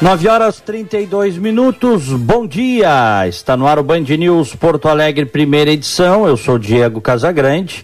Nove horas trinta e dois minutos, bom dia! Está no ar o Band News Porto Alegre, primeira edição. Eu sou Diego Casagrande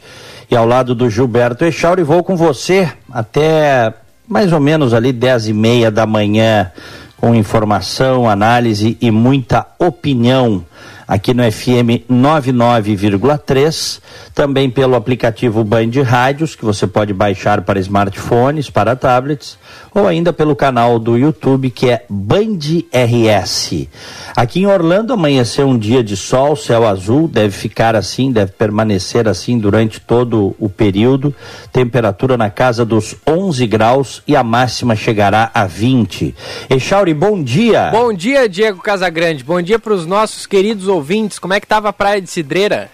e ao lado do Gilberto Echauri vou com você até mais ou menos ali dez e meia da manhã com informação, análise e muita opinião aqui no FM 99,3, também pelo aplicativo Band Rádios, que você pode baixar para smartphones, para tablets, ou ainda pelo canal do YouTube que é Band RS. Aqui em Orlando amanheceu um dia de sol, céu azul, deve ficar assim, deve permanecer assim durante todo o período. Temperatura na casa dos 11 graus e a máxima chegará a 20. Echauri, bom dia. Bom dia, Diego Casagrande. Bom dia para os nossos queridos ouvintes. Como é que tava a praia de Cidreira?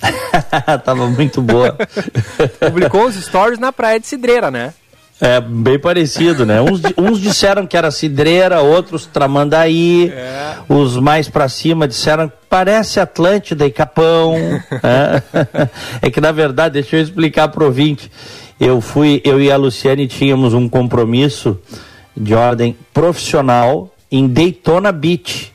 tava muito boa. Publicou os stories na praia de Cidreira, né? É, bem parecido, né? Uns, uns disseram que era cidreira, outros Tramandaí, é. os mais para cima disseram parece Atlântida e Capão. é. é que na verdade, deixa eu explicar pro ouvinte. Eu fui, eu e a Luciane tínhamos um compromisso de ordem profissional em Daytona Beach,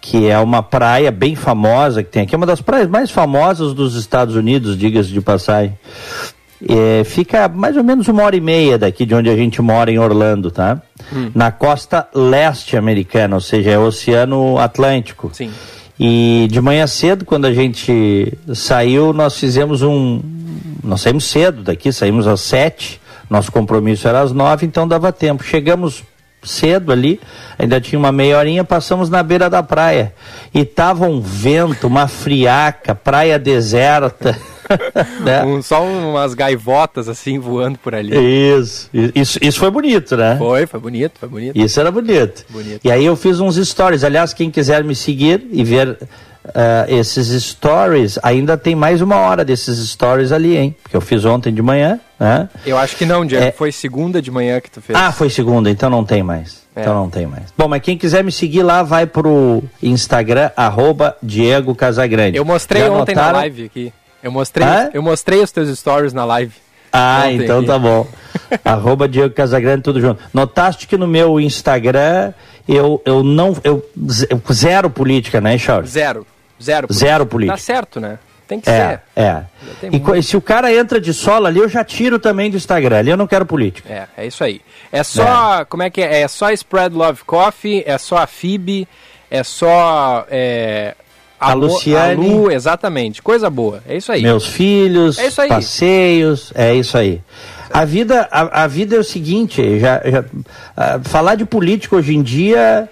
que é uma praia bem famosa que tem aqui, uma das praias mais famosas dos Estados Unidos, diga-se de passagem. É, fica mais ou menos uma hora e meia daqui de onde a gente mora em Orlando, tá? Hum. Na costa leste americana, ou seja, é o Oceano Atlântico. Sim. E de manhã cedo, quando a gente saiu, nós fizemos um. Nós saímos cedo daqui, saímos às sete. Nosso compromisso era às nove, então dava tempo. Chegamos cedo ali, ainda tinha uma meia horinha, passamos na beira da praia. E tava um vento, uma friaca, praia deserta. né? um, só umas gaivotas assim voando por ali. Isso, isso, isso foi bonito, né? Foi, foi bonito, foi bonito. Isso era bonito. bonito. E aí eu fiz uns stories. Aliás, quem quiser me seguir e ver Uh, esses stories, ainda tem mais uma hora desses stories ali, hein? Porque eu fiz ontem de manhã, né? Eu acho que não, Diego. É... Foi segunda de manhã que tu fez. Ah, foi segunda, então não tem mais. É. Então não tem mais. Bom, mas quem quiser me seguir lá, vai pro Instagram, arroba Diego Casagrande. Eu mostrei Já ontem notaram? na live aqui. Eu mostrei, ah? eu mostrei os teus stories na live. Ah, Ontem então tá bom. Arroba Diego Casagrande, tudo junto. Notaste que no meu Instagram eu, eu não. Eu, zero política, né, Charles? Zero. Zero política. Zero política. Tá certo, né? Tem que é, ser. É. E muito... se o cara entra de sola ali, eu já tiro também do Instagram. Ali eu não quero política. É, é isso aí. É só. É. Como é que é? É só Spread Love Coffee, é só a FIB, é só. É, a, a Luciane. A Lu, exatamente. Coisa boa. É isso aí. Meus filhos, é isso aí. passeios, é isso aí. A vida, a, a vida é o seguinte, já, já falar de política hoje em dia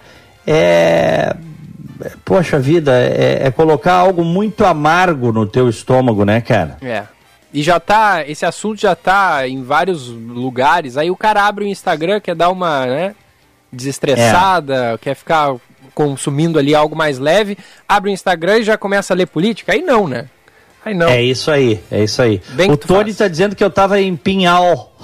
é poxa vida, é, é, colocar algo muito amargo no teu estômago, né, cara? É. E já tá, esse assunto já tá em vários lugares. Aí o cara abre o Instagram, quer dar uma, né, desestressada, é. quer ficar consumindo ali algo mais leve, abre o Instagram e já começa a ler política? Aí não, né? Aí não. É isso aí, é isso aí. Bem o Tony está dizendo que eu estava em Pinhal.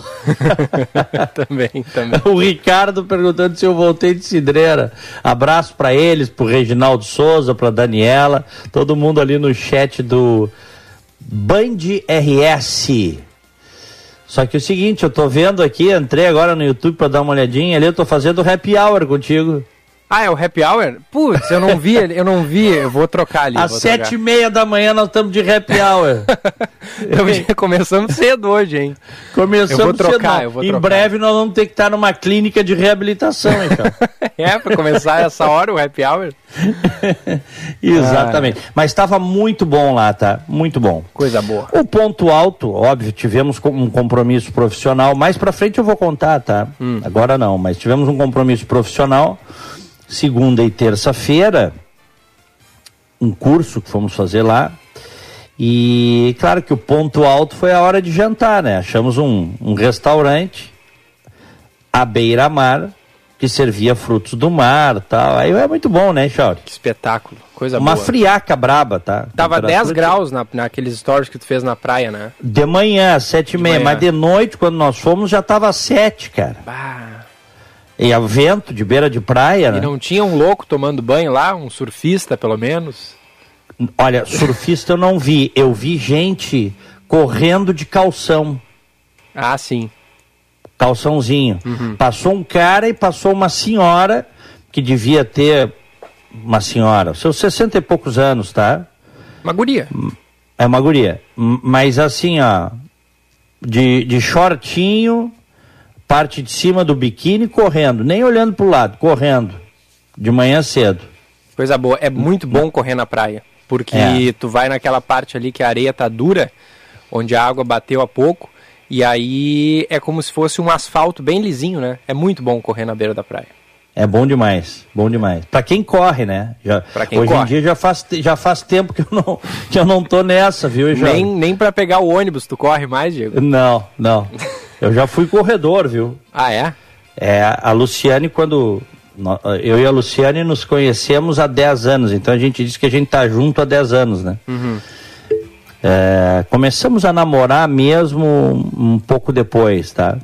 também, também. O Ricardo perguntando se eu voltei de Cidreira. Abraço para eles, pro Reginaldo Souza, pra Daniela, todo mundo ali no chat do Band RS. Só que é o seguinte, eu tô vendo aqui, entrei agora no YouTube para dar uma olhadinha ali, eu tô fazendo happy hour contigo. Ah, é o happy hour? Putz, eu não vi, eu não vi, eu vou trocar ali. Às sete e meia da manhã nós estamos de happy hour. começamos cedo hoje, hein? Começamos eu vou trocar, cedo. Eu vou em trocar. breve nós vamos ter que estar numa clínica de reabilitação, então. é, para começar essa hora o happy hour? Exatamente. Ah. Mas estava muito bom lá, tá? Muito bom. Coisa boa. O ponto alto, óbvio, tivemos um compromisso profissional. Mais para frente eu vou contar, tá? Hum. Agora não, mas tivemos um compromisso profissional segunda e terça-feira, um curso que fomos fazer lá. E claro que o ponto alto foi a hora de jantar, né? Achamos um, um restaurante à beira-mar, que servia frutos do mar tal. Aí é muito bom, né, Chauri? Que espetáculo, coisa Uma boa. friaca braba, tá? Tava 10 Temperatura graus na, naqueles stories que tu fez na praia, né? De manhã, sete e meia, mas de noite, quando nós fomos, já tava sete, cara. Bah. E a vento de beira de praia, E né? não tinha um louco tomando banho lá, um surfista pelo menos? Olha, surfista eu não vi. Eu vi gente correndo de calção. Ah, sim. calçãozinho. Uhum. Passou um cara e passou uma senhora que devia ter uma senhora, seus 60 e poucos anos, tá? Uma guria. É uma guria. Mas assim, ó, de, de shortinho, parte de cima do biquíni, correndo, nem olhando pro lado, correndo, de manhã cedo. Coisa boa. É muito bom correr na praia. Porque É. tu vai naquela parte ali que a areia tá dura, onde a água bateu há pouco, e aí é como se fosse um asfalto bem lisinho, né? É muito bom correr na beira da praia. É bom demais, bom demais. Pra quem corre, né? Já, Pra quem hoje corre. em dia já faz, já faz tempo que eu não, que eu não tô nessa, viu, Jorge? Nem, nem para pegar o ônibus tu corre mais, Diego. Não, não. Eu já fui corredor, viu? Ah, é? É, a Luciane, quando. Eu e a Luciane nos conhecemos há 10 anos, então a gente diz que a gente tá junto há 10 anos, né? É, começamos a namorar mesmo um pouco depois, tá?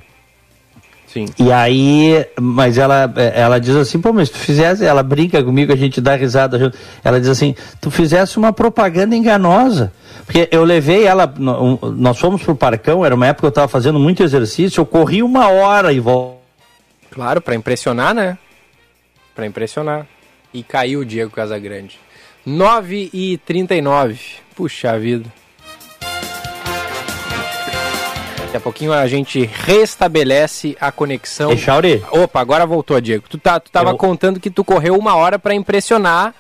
Sim. E aí, mas ela, ela diz assim, pô, mas se tu fizesse, ela brinca comigo, a gente dá risada junto. Ela diz assim, tu fizesse uma propaganda enganosa. Porque eu levei ela, nós fomos pro Parcão, era uma época que eu estava fazendo muito exercício, eu corri uma hora e voltei. Claro, para impressionar, né? Para impressionar. E caiu o Diego Casagrande. 9 e 39. Puxa vida. Daqui a pouquinho a gente restabelece a conexão. Ei, Chauri, Opa, agora voltou, Diego. Tu, tá, tu tava Eu- contando que tu correu uma hora para impressionar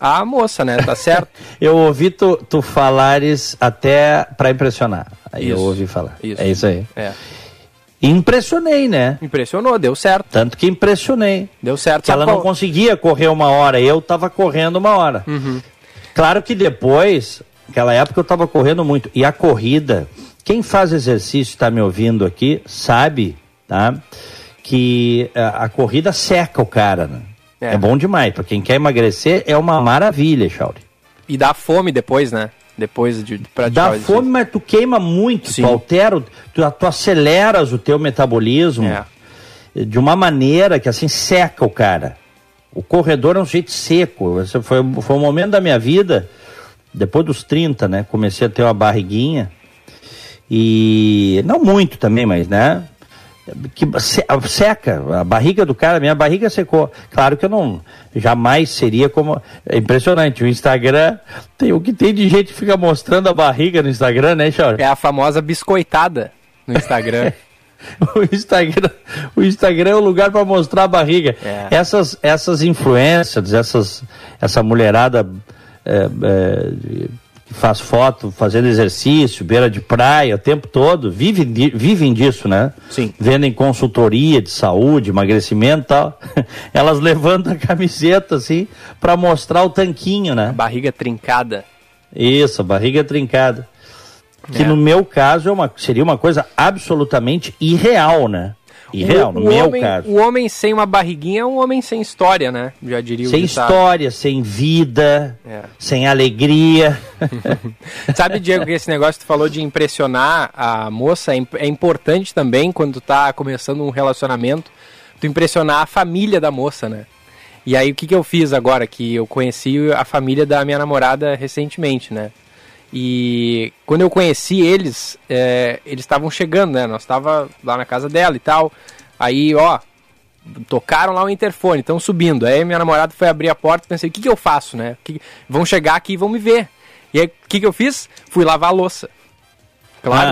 a moça, né? Tá certo? eu ouvi tu, tu falares até para impressionar. Aí eu ouvi falar. isso. É isso aí. É. E impressionei, né? Impressionou, deu certo. Tanto que impressionei. Deu certo. que ela não conseguia correr uma hora, eu tava correndo uma hora. Uhum. Claro que depois, naquela época eu tava correndo muito. E a corrida, quem faz exercício, está me ouvindo aqui, sabe, tá? Que a, a corrida seca o cara, né? É. É, bom demais. Para quem quer emagrecer, é uma maravilha, Chauri. E dá fome depois, né? Depois de praticar Dá fome, mas tu queima muito, Sim. tu altera, tu, tu aceleras o teu metabolismo É. de uma maneira que assim seca o cara. O corredor é um jeito seco. Esse foi, foi um momento da minha vida, depois dos 30, né? Comecei a ter uma barriguinha. E não muito também, mas né? Que se- seca, a barriga do cara, minha barriga secou. Claro que eu não jamais seria como. É impressionante. O Instagram tem o que tem de gente que fica mostrando a barriga no Instagram, né, Chauri? É a famosa biscoitada no Instagram. O Instagram, o Instagram é o lugar para mostrar a barriga. É. Essas, essas influencers, essas, essa mulherada é, é, que faz foto, fazendo exercício, beira de praia o tempo todo, vivem, vivem disso, né? Sim. Vendem consultoria de saúde, emagrecimento e tal. Elas levantam a camiseta assim para mostrar o tanquinho, né? Barriga trincada. Isso, a barriga trincada. Que É. no meu caso é uma, seria uma coisa absolutamente irreal, né? Irreal, no o, meu homem, caso. O homem sem uma barriguinha é um homem sem história, né? Já diria o Sem história, sem vida, É. sem alegria. Sabe, Diego, que esse negócio que tu falou de impressionar a moça é, é importante também quando tu tá começando um relacionamento, tu impressionar a família da moça, né? E aí o que, que eu fiz agora? Que eu conheci a família da minha namorada recentemente, né? E quando eu conheci eles, é, eles estavam chegando, né? Nós estava lá na casa dela e tal. Aí, ó, tocaram lá o interfone, estão subindo. Aí minha namorada foi abrir a porta e pensei, o que, que eu faço, né? Que- vão chegar aqui e vão me ver. E aí, o que, que eu fiz? Fui lavar a louça. Claro.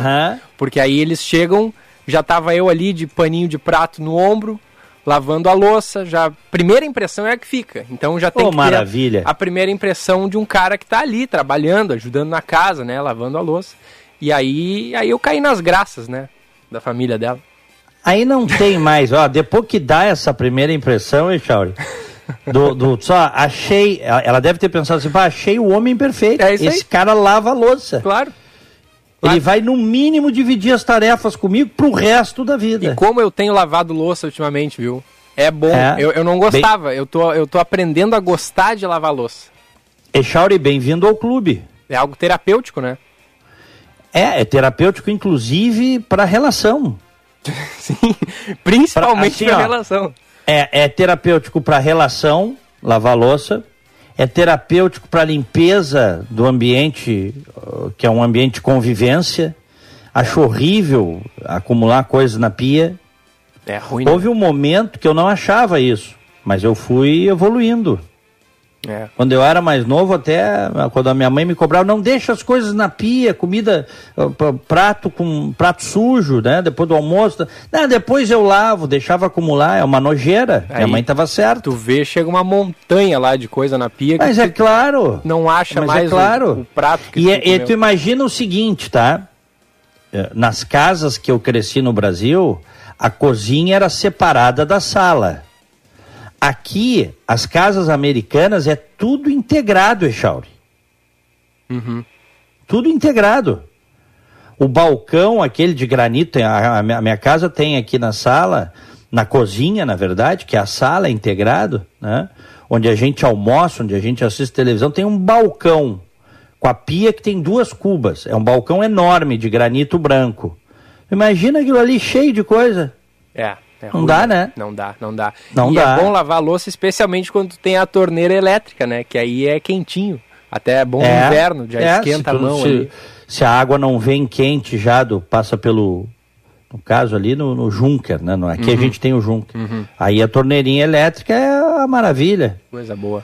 Porque aí eles chegam, já tava eu ali de paninho de prato no ombro, lavando a louça, já primeira impressão é a que fica. Então já tem Ô, que maravilha. a primeira impressão de um cara que tá ali trabalhando, ajudando na casa, né, lavando a louça. E aí, aí eu caí nas graças, né, da família dela. Aí não tem mais, ó, depois que dá essa primeira impressão, hein, Chauri? Do, do- só achei, ela deve ter pensado assim, achei o homem perfeito. É isso aí. Esse cara lava a louça. Claro. Ele vai no mínimo dividir as tarefas comigo pro resto da vida. E como eu tenho lavado louça ultimamente, viu? É bom. É. Eu, eu não gostava. Eu, tô, eu tô aprendendo a gostar de lavar louça. Echauri, bem-vindo ao clube. É algo terapêutico, né? É, é terapêutico, inclusive, para relação. Sim. Principalmente Assim, pra ó. relação. É, é terapêutico para relação, lavar louça. É terapêutico para limpeza do ambiente, que é um ambiente de convivência. Acho horrível acumular coisas na pia. É ruim. né? Houve um momento que eu não achava isso, mas eu fui evoluindo. É. Quando eu era mais novo, até quando a minha mãe me cobrava, não deixa as coisas na pia, comida, p- prato com prato sujo, né? Depois do almoço. Não, depois eu lavo, deixava acumular, é uma nojeira. Aí- minha mãe estava certa. Tu vê, chega uma montanha lá de coisa na pia que Mas é claro. não acha Mas mais é o- claro. o, prato que E, tu é- e tu imagina o seguinte, tá? É, Nas casas que eu cresci no Brasil, a cozinha era separada da sala. Aqui, as casas americanas é tudo integrado, Echauri. Uhum. Tudo integrado. O balcão, aquele de granito, a, a minha- a minha casa tem aqui na sala, na cozinha, na verdade, que é a sala é integrado, né? Onde a gente almoça, onde a gente assiste televisão, tem um balcão com a pia que tem duas cubas. É um balcão enorme de granito branco. Imagina aquilo ali cheio de coisa. É. é Não ruim, dá, né? Não dá, não dá. Não e dá. é bom lavar a louça, especialmente quando tem a torneira elétrica, né? Que aí é quentinho. Até é bom no inverno, já é, esquenta a mão se, ali. se a água não vem quente já, do, passa pelo. No caso ali no, no Junker, né? Aqui Uhum. a gente tem o Junker. Aí a torneirinha elétrica é a maravilha. Coisa boa.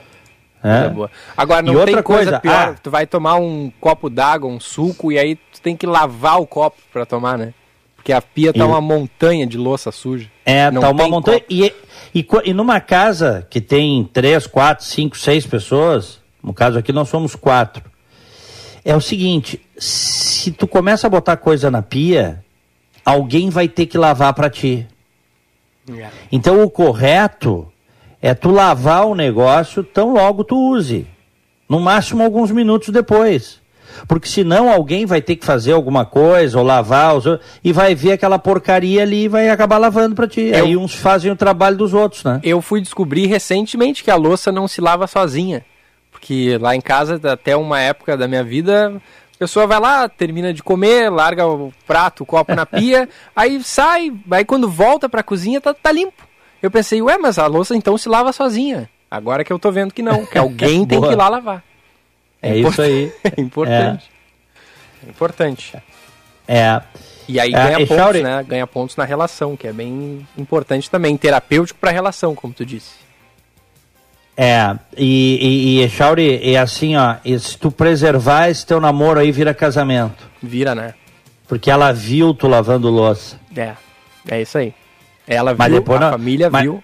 né? Coisa boa. Agora, E não tem coisa, coisa, pior. ah. Tu vai tomar um copo d'água, um suco, e aí tu tem que lavar o copo pra tomar, né? Porque a pia tá E- uma montanha de louça suja. É, Não tá uma montanha. E, e, e numa casa que tem três, quatro, cinco, seis pessoas, no caso aqui nós somos quatro. É o seguinte, se tu começa a botar coisa na pia, alguém vai ter que lavar pra ti. É. Então o correto é tu lavar o negócio tão logo tu use. No máximo alguns minutos depois. Porque senão alguém vai ter que fazer alguma coisa ou lavar os e vai ver aquela porcaria ali e vai acabar lavando pra ti. Eu- Aí uns fazem o trabalho dos outros, né? Eu fui descobrir recentemente que a louça não se lava sozinha. Porque lá em casa, até uma época da minha vida, a pessoa vai lá, termina de comer, larga o prato, o copo na pia, aí sai, aí quando volta pra cozinha tá, tá limpo. Eu pensei, ué, mas a louça então se lava sozinha. Agora que eu tô vendo que não, que alguém tem que ir lá lavar. É isso aí. É importante. É importante. É. E aí É, ganha pontos, né? Ganha pontos na relação, que é bem importante também. Terapêutico pra relação, como tu disse. É, e, e, e é assim, ó, se tu preservar esse teu namoro aí, vira casamento. Vira, né? Porque ela viu tu lavando louça. É, é isso aí. Ela viu, a não- família mas- viu.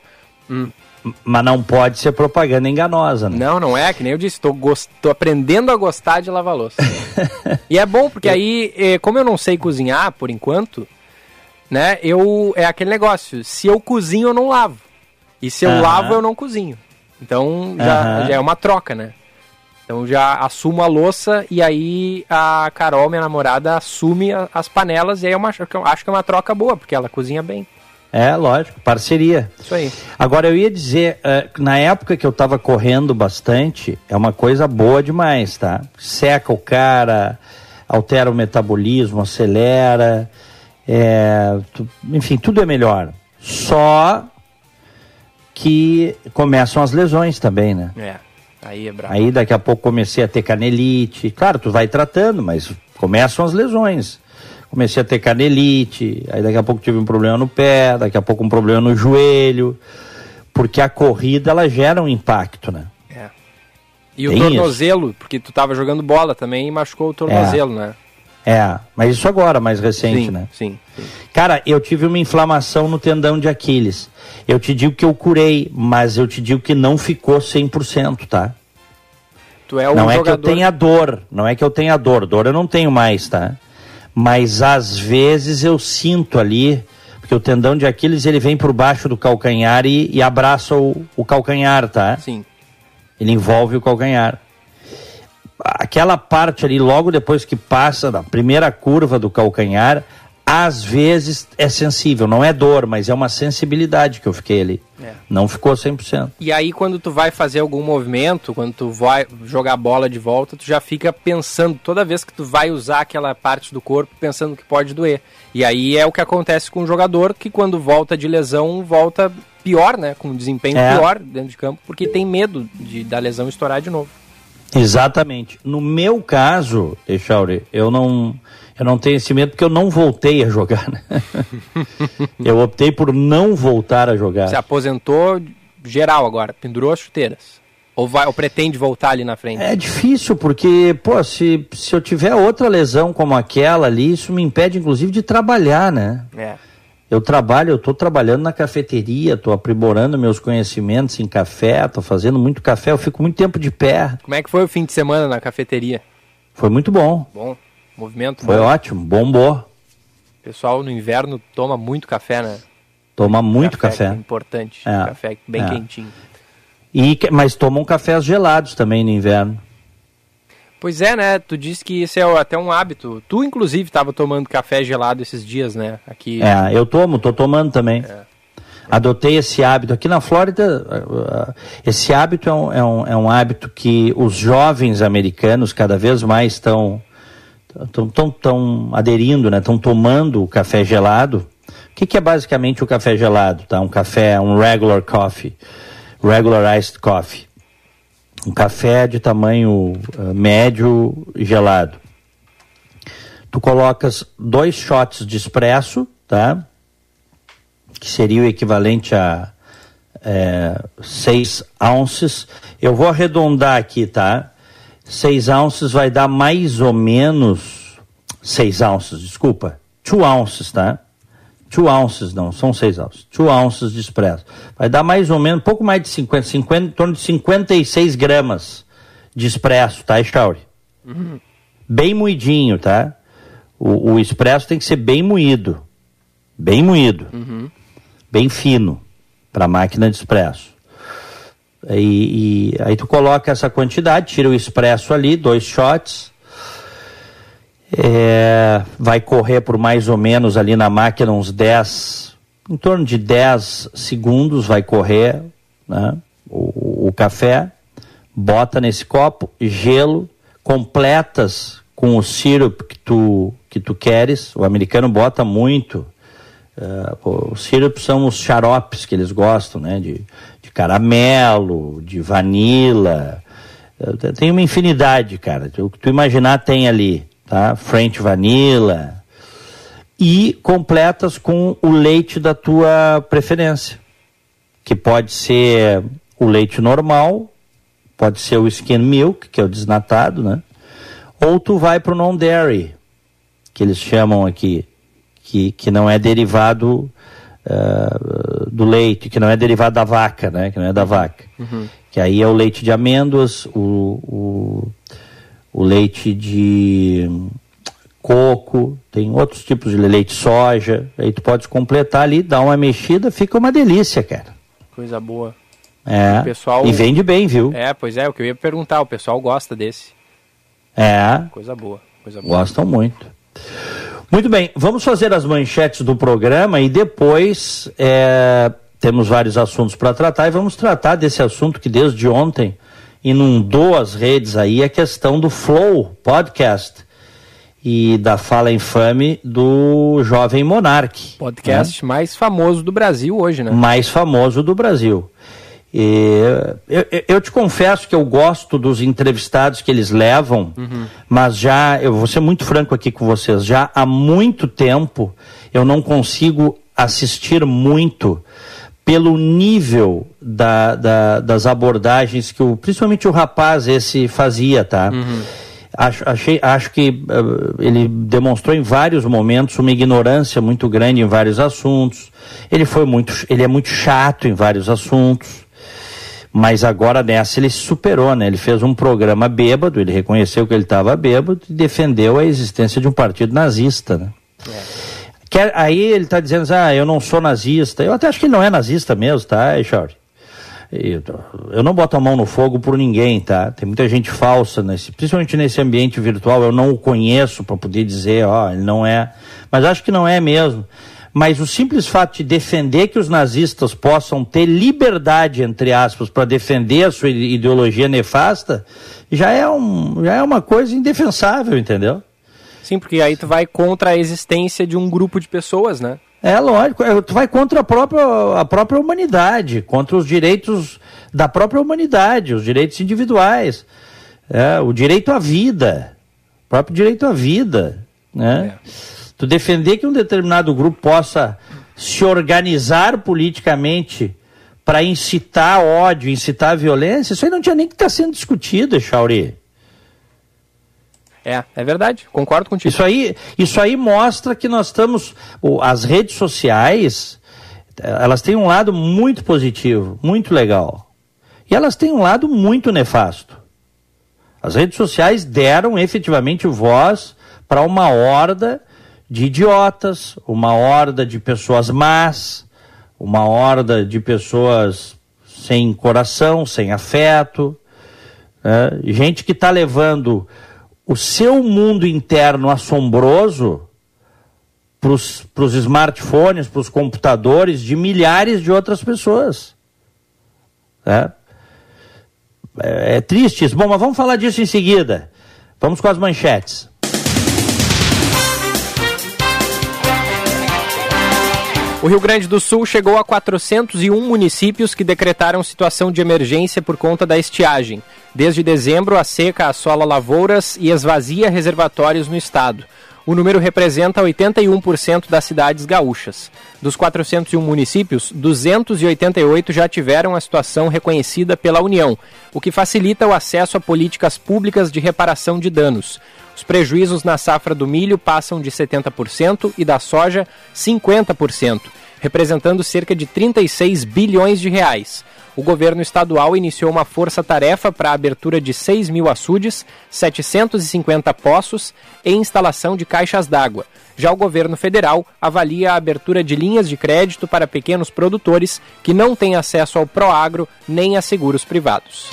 Mas não pode ser propaganda enganosa, né? Não, não é, que nem eu disse, tô, gos- tô aprendendo a gostar de lavar louça. e é bom, porque aí, eh, como eu não sei cozinhar, por enquanto, né, eu, é aquele negócio, se eu cozinho, eu não lavo. E se eu Aham. lavo, eu não cozinho. Então, já, Aham. já é uma troca, né? Então, já assumo a louça e aí a Carol, minha namorada, assume as panelas e aí é eu acho que é uma troca boa, porque ela cozinha bem. É, lógico, parceria. Isso aí. Agora, eu ia dizer, eh, na época que eu tava correndo bastante, é uma coisa boa demais, tá? Seca o cara, altera o metabolismo, acelera, é, tu- enfim, tudo é melhor. Só que começam as lesões também, né? É, aí é brabo. Aí daqui a pouco comecei a ter canelite. Claro, tu vai tratando, mas começam as lesões. Comecei a ter canelite, aí daqui a pouco tive um problema no pé, daqui a pouco um problema no joelho, porque a corrida ela gera um impacto, né? É. E o Tem tornozelo, porque tu tava jogando bola também e machucou o tornozelo, né? É, mas isso agora, mais recente, sim, né? sim, sim. Cara, eu tive uma inflamação no tendão de Aquiles. Eu te digo que eu curei, mas eu te digo que não ficou 100%, tá? Tu é um não é que eu jogador. tenha dor, não é que eu tenha dor, dor eu não tenho mais, tá? Mas às vezes eu sinto ali, porque o tendão de Aquiles ele vem por baixo do calcanhar e, e abraça o, o calcanhar, tá? Sim. Ele envolve o calcanhar. Aquela parte ali, logo depois que passa da primeira curva do calcanhar, às vezes é sensível, não é dor, mas é uma sensibilidade que eu fiquei ali. É. Não ficou 100%. E aí quando tu vai fazer algum movimento, quando tu vai jogar a bola de volta, tu já fica pensando toda vez que tu vai usar aquela parte do corpo, pensando que pode doer. E aí é o que acontece com o jogador que quando volta de lesão, volta pior, né, com um desempenho é. pior dentro de campo, porque tem medo de da lesão estourar de novo. Exatamente. No meu caso, Echauri, eu não eu não tenho esse medo porque eu não voltei a jogar. Né? eu optei por não voltar a jogar. Se aposentou geral agora, pendurou as chuteiras. Ou, vai, ou pretende voltar ali na frente? É difícil, porque, pô, se, se eu tiver outra lesão como aquela ali, isso me impede, inclusive, de trabalhar, né? É. Eu trabalho, eu estou trabalhando na cafeteria, estou aprimorando meus conhecimentos em café, estou fazendo muito café, eu fico muito tempo de pé. Como é que foi o fim de semana na cafeteria? Foi muito bom. Bom. Movimento Foi bom. ótimo, bombou. O pessoal no inverno toma muito café, né? Toma muito café. café. É importante. É. Café bem é. quentinho. E, mas tomam cafés gelados também no inverno. Pois é, né? Tu disse que isso é até um hábito. Tu, inclusive, estava tomando café gelado esses dias, né? Aqui. É, eu tomo, tô tomando também. É. Adotei esse hábito. Aqui na Flórida, esse hábito é um, é um, é um hábito que os jovens americanos cada vez mais estão estão tão aderindo, né? Estão tomando o café gelado. O que, que, é basicamente o café gelado? Tá? Um café, um regular coffee, regular iced coffee. Um café de tamanho uh, médio gelado. Tu colocas dois shots de espresso, tá? Que seria o equivalente a é, seis ounces. Eu vou arredondar aqui, tá? 6 ounces vai dar mais ou menos 6 ounces, desculpa, 2 ounces, tá? 2 ounces, não, são 6 ounces. 2 ounces de espresso. Vai dar mais ou menos, pouco mais de 50, 50 em torno de 56 gramas de espresso, tá, Echauri? Uhum. Bem moidinho, tá? O, o expresso tem que ser bem moído. Bem moído. Uhum. Bem fino para máquina de expresso. E, e, aí tu coloca essa quantidade, tira o expresso ali, dois shots. É, vai correr por mais ou menos ali na máquina uns 10, em torno de 10 segundos vai correr né, o, o café, bota nesse copo, gelo, completas com o sirup que tu, que tu queres. O americano bota muito. Uh, os sirups são os xaropes que eles gostam, né? De, caramelo, de vanila. Tem uma infinidade, cara. O que tu imaginar tem ali, tá? French vanilla. E completas com o leite da tua preferência. Que pode ser o leite normal, pode ser o skin milk, que é o desnatado, né? Ou tu vai para o non-dairy, que eles chamam aqui, que, que não é derivado uh, do leite, que não é derivado da vaca, né? Que não é da vaca. Uhum. Que aí é o leite de amêndoas, o, o, o leite de coco, tem outros tipos de leite soja. Aí tu pode completar ali, dar uma mexida, fica uma delícia, cara. Coisa boa. É. Pessoal... E vende bem, viu? É, pois é, o que eu ia perguntar, o pessoal gosta desse. É. Coisa boa, coisa boa. Gostam muito. Muito bem, vamos fazer as manchetes do programa e depois é, temos vários assuntos para tratar e vamos tratar desse assunto que desde ontem inundou as redes aí, a questão do Flow Podcast e da fala infame do jovem Monarque. Podcast né? mais famoso do Brasil hoje, né? Mais famoso do Brasil. E eu, eu, te confesso que eu gosto dos entrevistados que eles levam, uhum. mas já, eu vou ser muito franco aqui com vocês, já há muito tempo eu não consigo assistir muito pelo nível da, da, das abordagens que o, principalmente o rapaz esse fazia, tá? Uhum. Acho, achei, acho que uh, ele demonstrou em vários momentos uma ignorância muito grande em vários assuntos. Ele foi muito, ele é muito chato em vários assuntos. Mas agora nessa ele se superou, né? Ele fez um programa bêbado, ele reconheceu que ele estava bêbado e defendeu a existência de um partido nazista, né? É. Quer, aí ele está dizendo, ah, eu não sou nazista. Eu até acho que ele não é nazista mesmo, tá, Jorge? eu não boto a mão no fogo por ninguém, tá? Tem muita gente falsa, nesse, principalmente nesse ambiente virtual. Eu não o conheço para poder dizer, ó, ele não é. Mas acho que não é mesmo. Mas o simples fato de defender que os nazistas possam ter liberdade, entre aspas, para defender a sua ideologia nefasta, já é, um, já é uma coisa indefensável, entendeu? Sim, porque aí tu vai contra a existência de um grupo de pessoas, né? É lógico, é, tu vai contra a própria, a própria humanidade, contra os direitos da própria humanidade, os direitos individuais, é, o direito à vida, o próprio direito à vida, né? É. Tu defender que um determinado grupo possa se organizar politicamente para incitar ódio, incitar violência, isso aí não tinha nem que estar tá sendo discutido, Chauri. É, é verdade, concordo contigo. Isso aí, isso aí mostra que nós estamos. As redes sociais, elas têm um lado muito positivo, muito legal. E elas têm um lado muito nefasto. As redes sociais deram efetivamente voz para uma horda de idiotas, uma horda de pessoas más, uma horda de pessoas sem coração, sem afeto, né? gente que está levando o seu mundo interno assombroso para os smartphones, para os computadores de milhares de outras pessoas. É, é, é triste isso. Bom, mas vamos falar disso em seguida. Vamos com as manchetes. O Rio Grande do Sul chegou a 401 municípios que decretaram situação de emergência por conta da estiagem. Desde dezembro, a seca assola lavouras e esvazia reservatórios no estado. O número representa 81% das cidades gaúchas. Dos 401 municípios, 288 já tiveram a situação reconhecida pela União, o que facilita o acesso a políticas públicas de reparação de danos. Os prejuízos na safra do milho passam de 70% e da soja 50%, representando cerca de 36 bilhões de reais. O governo estadual iniciou uma força-tarefa para a abertura de 6 mil açudes, 750 poços e instalação de caixas d'água. Já o governo federal avalia a abertura de linhas de crédito para pequenos produtores que não têm acesso ao Proagro nem a seguros privados.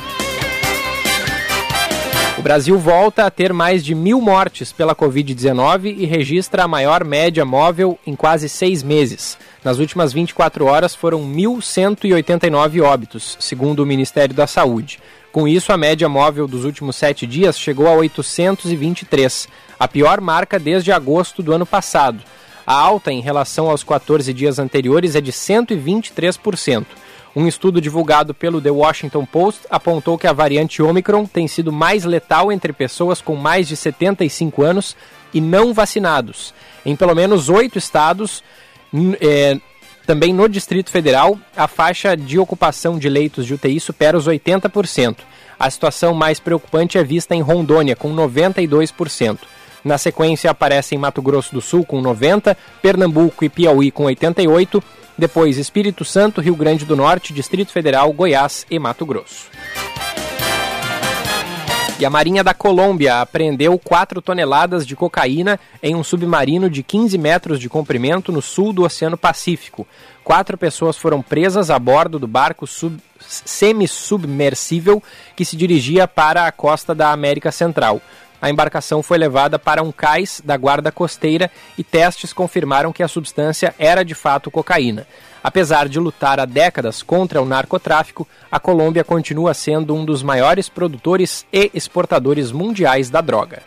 O Brasil volta a ter mais de mil mortes pela Covid-19 e registra a maior média móvel em quase seis meses. Nas últimas 24 horas foram 1.189 óbitos, segundo o Ministério da Saúde. Com isso, a média móvel dos últimos sete dias chegou a 823, a pior marca desde agosto do ano passado. A alta em relação aos 14 dias anteriores é de 123%. Um estudo divulgado pelo The Washington Post apontou que a variante Omicron tem sido mais letal entre pessoas com mais de 75 anos e não vacinados. Em pelo menos oito estados, é, também no Distrito Federal, a faixa de ocupação de leitos de UTI supera os 80%. A situação mais preocupante é vista em Rondônia, com 92%. Na sequência aparecem Mato Grosso do Sul com 90, Pernambuco e Piauí com 88 depois Espírito Santo, Rio Grande do Norte, Distrito Federal, Goiás e Mato Grosso. E a Marinha da Colômbia apreendeu 4 toneladas de cocaína em um submarino de 15 metros de comprimento no sul do Oceano Pacífico. Quatro pessoas foram presas a bordo do barco sub... semi-submersível que se dirigia para a costa da América Central. A embarcação foi levada para um cais da guarda costeira e testes confirmaram que a substância era de fato cocaína. Apesar de lutar há décadas contra o narcotráfico, a Colômbia continua sendo um dos maiores produtores e exportadores mundiais da droga.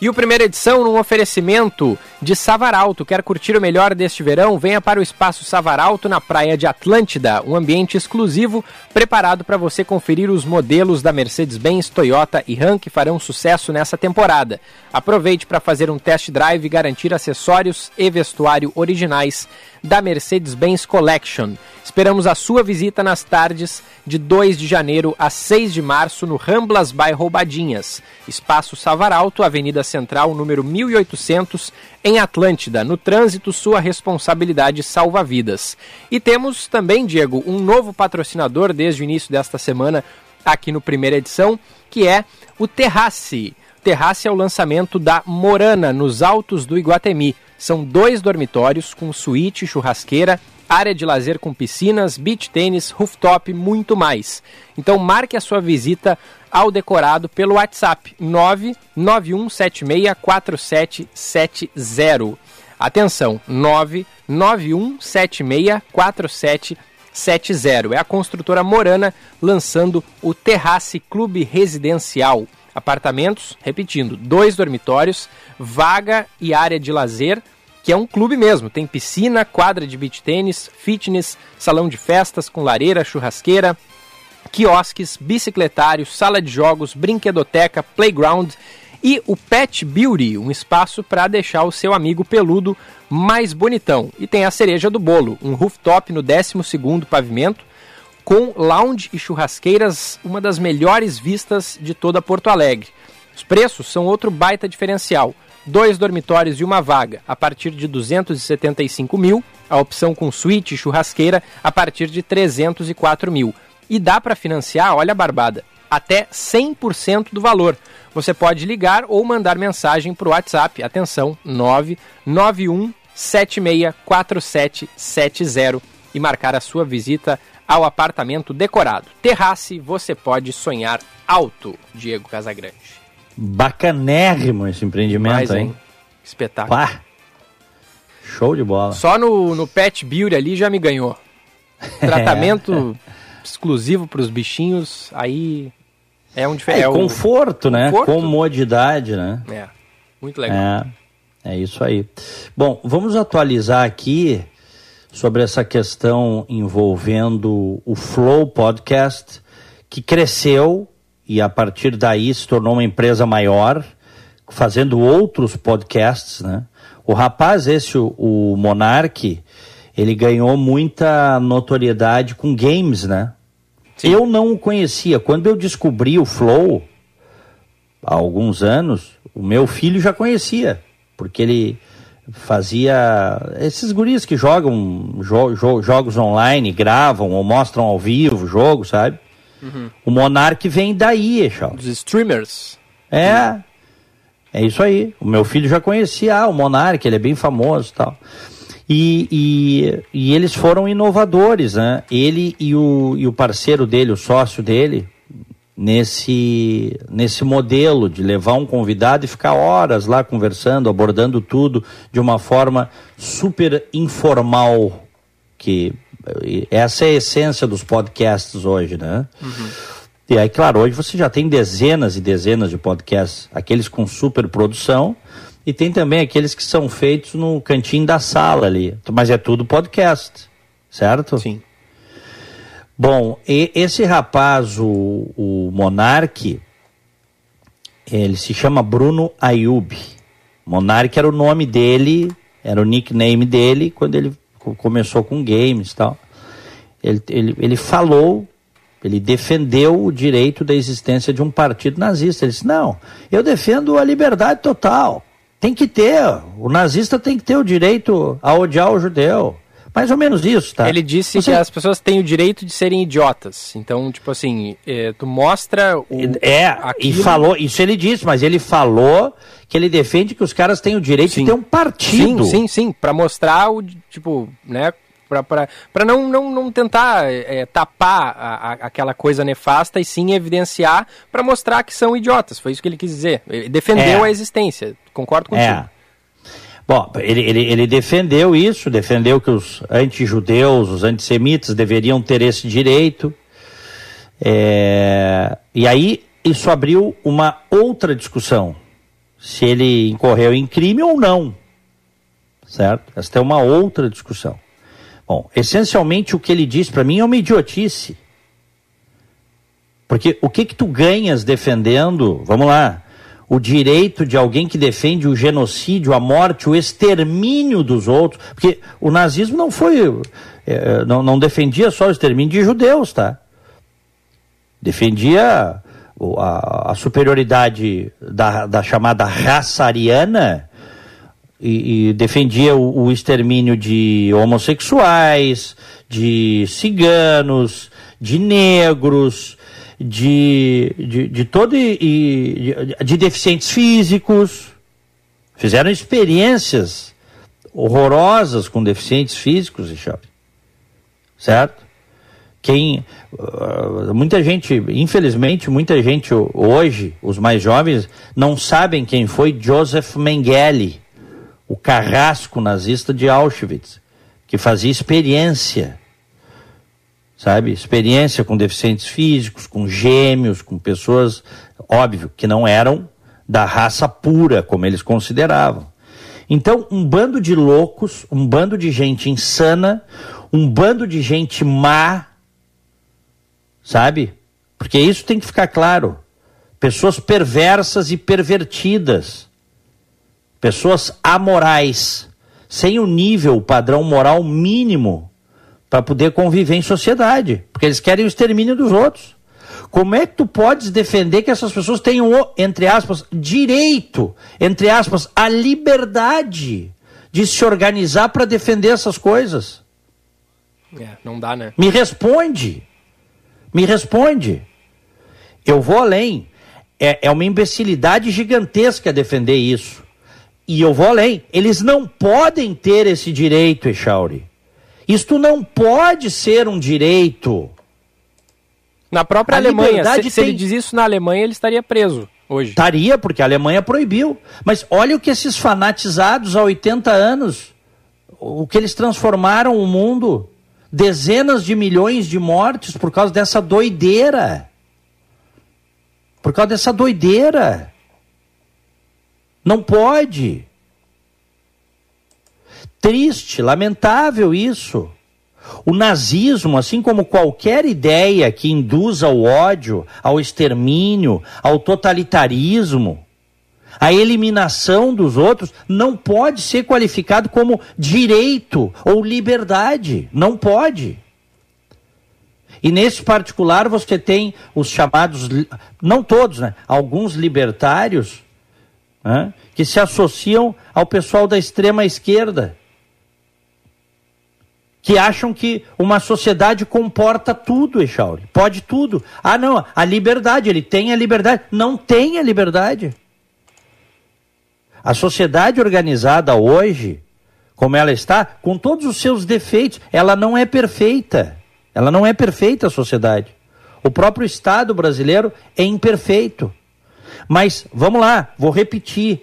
E o primeira edição num oferecimento de Savaralto. Quer curtir o melhor deste verão? Venha para o Espaço Savaralto na Praia de Atlântida, um ambiente exclusivo preparado para você conferir os modelos da Mercedes-Benz, Toyota e Ram que farão sucesso nessa temporada. Aproveite para fazer um test drive e garantir acessórios e vestuário originais da Mercedes-Benz Collection. Esperamos a sua visita nas tardes de 2 de janeiro a 6 de março no Ramblas by Roubadinhas, Espaço Savaralto, Avenida Central, número 1800, em Atlântida. No trânsito, sua responsabilidade salva vidas. E temos também, Diego, um novo patrocinador desde o início desta semana aqui no primeira edição, que é o Terrace. Terrace é o lançamento da Morana, nos altos do Iguatemi. São dois dormitórios com suíte, churrasqueira área de lazer com piscinas, beach tênis, rooftop, muito mais. Então marque a sua visita ao decorado pelo WhatsApp 991764770. Atenção, 991764770. É a construtora Morana lançando o Terrace Clube Residencial. Apartamentos, repetindo, dois dormitórios, vaga e área de lazer, que é um clube mesmo. Tem piscina, quadra de beach tênis, fitness, salão de festas com lareira, churrasqueira, quiosques, bicicletário, sala de jogos, brinquedoteca, playground e o Pet Beauty, um espaço para deixar o seu amigo peludo mais bonitão. E tem a cereja do bolo, um rooftop no 12º pavimento, com lounge e churrasqueiras, uma das melhores vistas de toda Porto Alegre. Os preços são outro baita diferencial. Dois dormitórios e uma vaga, a partir de 275 mil. A opção com suíte e churrasqueira, a partir de 304 mil. E dá para financiar, olha a barbada, até 100% do valor. Você pode ligar ou mandar mensagem para o WhatsApp. Atenção, 991 764770 e marcar a sua visita ao apartamento decorado. Terrace, você pode sonhar alto, Diego Casagrande. Bacanérrimo esse empreendimento, Mais, hein? Espetáculo. Pá. Show de bola. Só no, no Pet Beauty ali já me ganhou. Tratamento é. exclusivo para os bichinhos, aí é um diferente. É, é conforto, né? Conforto. Comodidade, né? É, muito legal. É, é isso aí. Bom, vamos atualizar aqui sobre essa questão envolvendo o Flow Podcast, que cresceu e a partir daí se tornou uma empresa maior, fazendo outros podcasts, né? O rapaz, esse, o, o Monark, ele ganhou muita notoriedade com games, né? Sim. Eu não o conhecia. Quando eu descobri o Flow, há alguns anos, o meu filho já conhecia, porque ele fazia esses guris que jogam jo jo jogos online, gravam ou mostram ao vivo o jogo, sabe? Uhum. O Monark vem daí, Eixal. Os streamers. É. É isso aí. O meu filho já conhecia ah, o Monark, ele é bem famoso e tal. E, e, e, eles foram inovadores, né? Ele e o, e o parceiro dele, o sócio dele, nesse, nesse modelo de levar um convidado e ficar horas lá conversando, abordando tudo de uma forma super informal, que essa é a essência dos podcasts hoje, né? Uhum. E aí, claro, hoje você já tem dezenas e dezenas de podcasts, aqueles com super produção, e tem também aqueles que são feitos no cantinho da sala ali, mas é tudo podcast, certo? Sim. Bom, esse rapaz, o, o Monarque, ele se chama Bruno Ayub. Monarque era o nome dele, era o nickname dele quando ele começou com games e tal. Ele, ele, ele falou, ele defendeu o direito da existência de um partido nazista. Ele disse: não, eu defendo a liberdade total. Tem que ter, o nazista tem que ter o direito a odiar o judeu. Mais ou menos isso, tá? Ele disse Você... que as pessoas têm o direito de serem idiotas. Então, tipo assim, é, tu mostra o. É, aquilo... e falou, isso ele disse, mas ele falou que ele defende que os caras têm o direito sim. de ter um partido. Sim, sim, sim. Pra mostrar o, tipo, né? para não, não, não tentar é, tapar a, a, aquela coisa nefasta e sim evidenciar para mostrar que são idiotas. Foi isso que ele quis dizer. Ele defendeu é. a existência. Concordo contigo. É. Bom, ele, ele, ele defendeu isso, defendeu que os antijudeus, os antissemitas deveriam ter esse direito. É, e aí isso abriu uma outra discussão. Se ele incorreu em crime ou não. Certo? Essa é uma outra discussão. Bom, essencialmente o que ele diz para mim é uma idiotice. Porque o que que tu ganhas defendendo, vamos lá, o direito de alguém que defende o genocídio, a morte, o extermínio dos outros. Porque o nazismo não foi. É, não, não defendia só o extermínio de judeus, tá? Defendia a, a superioridade da, da, chamada raça ariana e, e defendia o, o, extermínio de homossexuais, de ciganos, de negros, de, de, de todo e, de, de deficientes físicos, fizeram experiências horrorosas com deficientes físicos, Richard. certo? Quem uh, muita gente, infelizmente, muita gente hoje, os mais jovens, não sabem quem foi Joseph Mengele, o carrasco nazista de Auschwitz, que fazia experiência, sabe? Experiência com deficientes físicos, com gêmeos, com pessoas, óbvio, que não eram da raça pura, como eles consideravam. Então, um bando de loucos, um bando de gente insana, um bando de gente má, sabe? Porque isso tem que ficar claro. Pessoas perversas e pervertidas, pessoas amorais, sem o nível, o padrão moral mínimo para poder conviver em sociedade, porque eles querem o extermínio dos outros. Como é que tu podes defender que essas pessoas tenham, entre aspas, direito, entre aspas, a liberdade de se organizar para defender essas coisas? É, não dá, né? Me responde. Me responde. Eu vou além. É, é uma imbecilidade gigantesca defender isso. E eu vou além. Eles não podem ter esse direito, Echauri. Isto não pode ser um direito. Na própria a Alemanha, se, se tem... ele diz isso na Alemanha, ele estaria preso hoje. Estaria, porque a Alemanha proibiu. Mas olha o que esses fanatizados há 80 anos, o que eles transformaram o mundo. Dezenas de milhões de mortes por causa dessa doideira. Por causa dessa doideira. Não pode. Triste, lamentável isso. O nazismo, assim como qualquer ideia que induza ao ódio, ao extermínio, ao totalitarismo, a eliminação dos outros, não pode ser qualificado como direito ou liberdade. Não pode. E nesse particular você tem os chamados, não todos, né? Alguns libertários né? que se associam ao pessoal da extrema esquerda que acham que uma sociedade comporta tudo, Echauri. Pode tudo. Ah, não, a liberdade, ele tem a liberdade. Não tem a liberdade. A sociedade organizada hoje, como ela está, com todos os seus defeitos, ela não é perfeita. Ela não é perfeita a sociedade. O próprio Estado brasileiro é imperfeito. Mas, vamos lá, vou repetir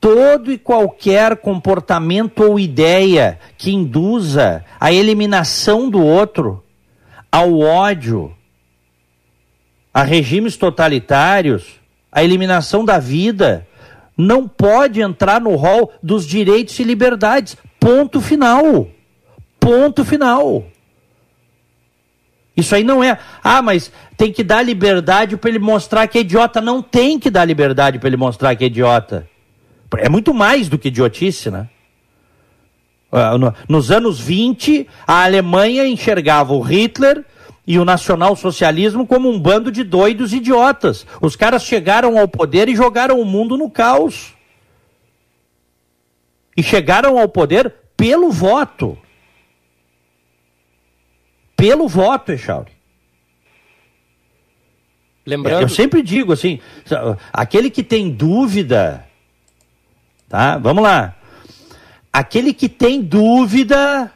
todo e qualquer comportamento ou ideia que induza a eliminação do outro, ao ódio, a regimes totalitários, a eliminação da vida, não pode entrar no rol dos direitos e liberdades. Ponto final. Ponto final. Isso aí não é. Ah, mas tem que dar liberdade para ele mostrar que é idiota. Não tem que dar liberdade para ele mostrar que é idiota. É muito mais do que idiotice, né? Ah, nos anos 20, a Alemanha enxergava o Hitler e o nacionalsocialismo como um bando de doidos idiotas. Os caras chegaram ao poder e jogaram o mundo no caos. E chegaram ao poder pelo voto. Pelo voto, Echauri. Lembrando... Eu sempre digo assim, aquele que tem dúvida Tá? Vamos lá. Aquele que tem dúvida.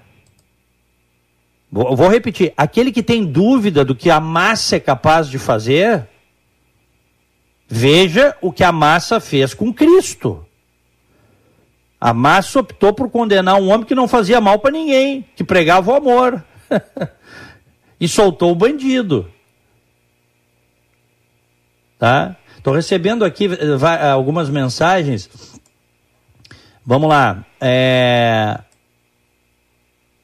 Vou, repetir. Aquele que tem dúvida do que a massa é capaz de fazer, veja o que a massa fez com Cristo. A massa optou por condenar um homem que não fazia mal para ninguém, que pregava o amor. e soltou o bandido. Tá? Estou recebendo aqui eh, algumas mensagens Vamos lá. É...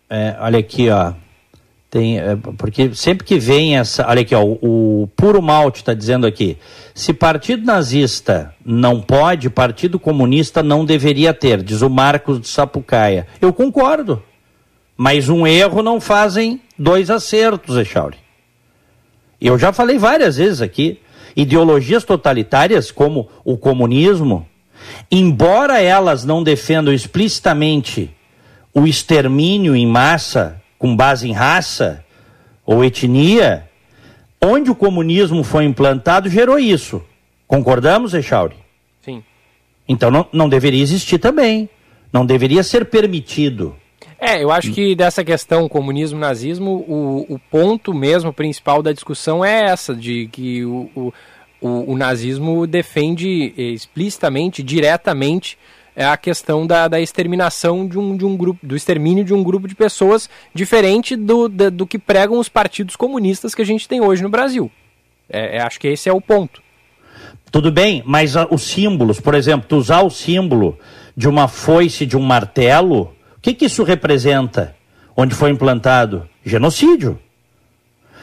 É, olha aqui, ó. Tem, é, porque sempre que vem essa. Olha aqui, ó, o, o Puro Malte está dizendo aqui. Se partido nazista não pode, partido comunista não deveria ter, diz o Marcos de Sapucaia. Eu concordo. Mas um erro não fazem dois acertos, Echauri. Eu já falei várias vezes aqui. Ideologias totalitárias, como o comunismo, embora elas não defendam explicitamente o extermínio em massa com base em raça ou etnia, onde o comunismo foi implantado gerou isso. Concordamos, Echauri? Sim. Então não, não deveria existir também. Não deveria ser permitido. É, eu acho que dessa questão comunismo-nazismo, o, o ponto mesmo principal da discussão é essa, de que o, o, o, o nazismo defende explicitamente, diretamente, é a questão da, da exterminação de um, de um grupo, do extermínio de um grupo de pessoas diferente do, do, do que pregam os partidos comunistas que a gente tem hoje no Brasil. É, é, acho que esse é o ponto. Tudo bem, mas a, os símbolos, por exemplo, tu usar o símbolo de uma foice, de um martelo, o que, que isso representa? Onde foi implantado? Genocídio.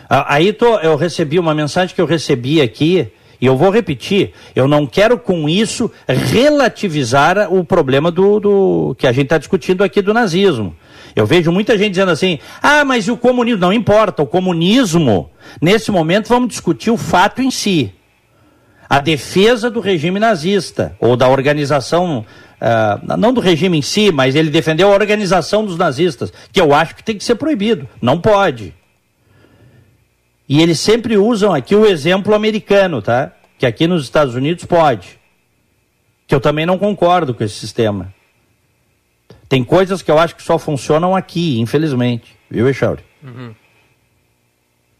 Aí tô, eu recebi uma mensagem que eu recebi aqui, e eu vou repetir, eu não quero com isso relativizar o problema do, do que a gente está discutindo aqui do nazismo. Eu vejo muita gente dizendo assim: ah, mas e o comunismo? Não importa, o comunismo, nesse momento vamos discutir o fato em si. A defesa do regime nazista, ou da organização Uh, não do regime em si, mas ele defendeu a organização dos nazistas, que eu acho que tem que ser proibido. Não pode. E eles sempre usam aqui o exemplo americano, tá? Que aqui nos Estados Unidos pode. Que eu também não concordo com esse sistema. Tem coisas que eu acho que só funcionam aqui, infelizmente. Viu, Echauri? Uhum.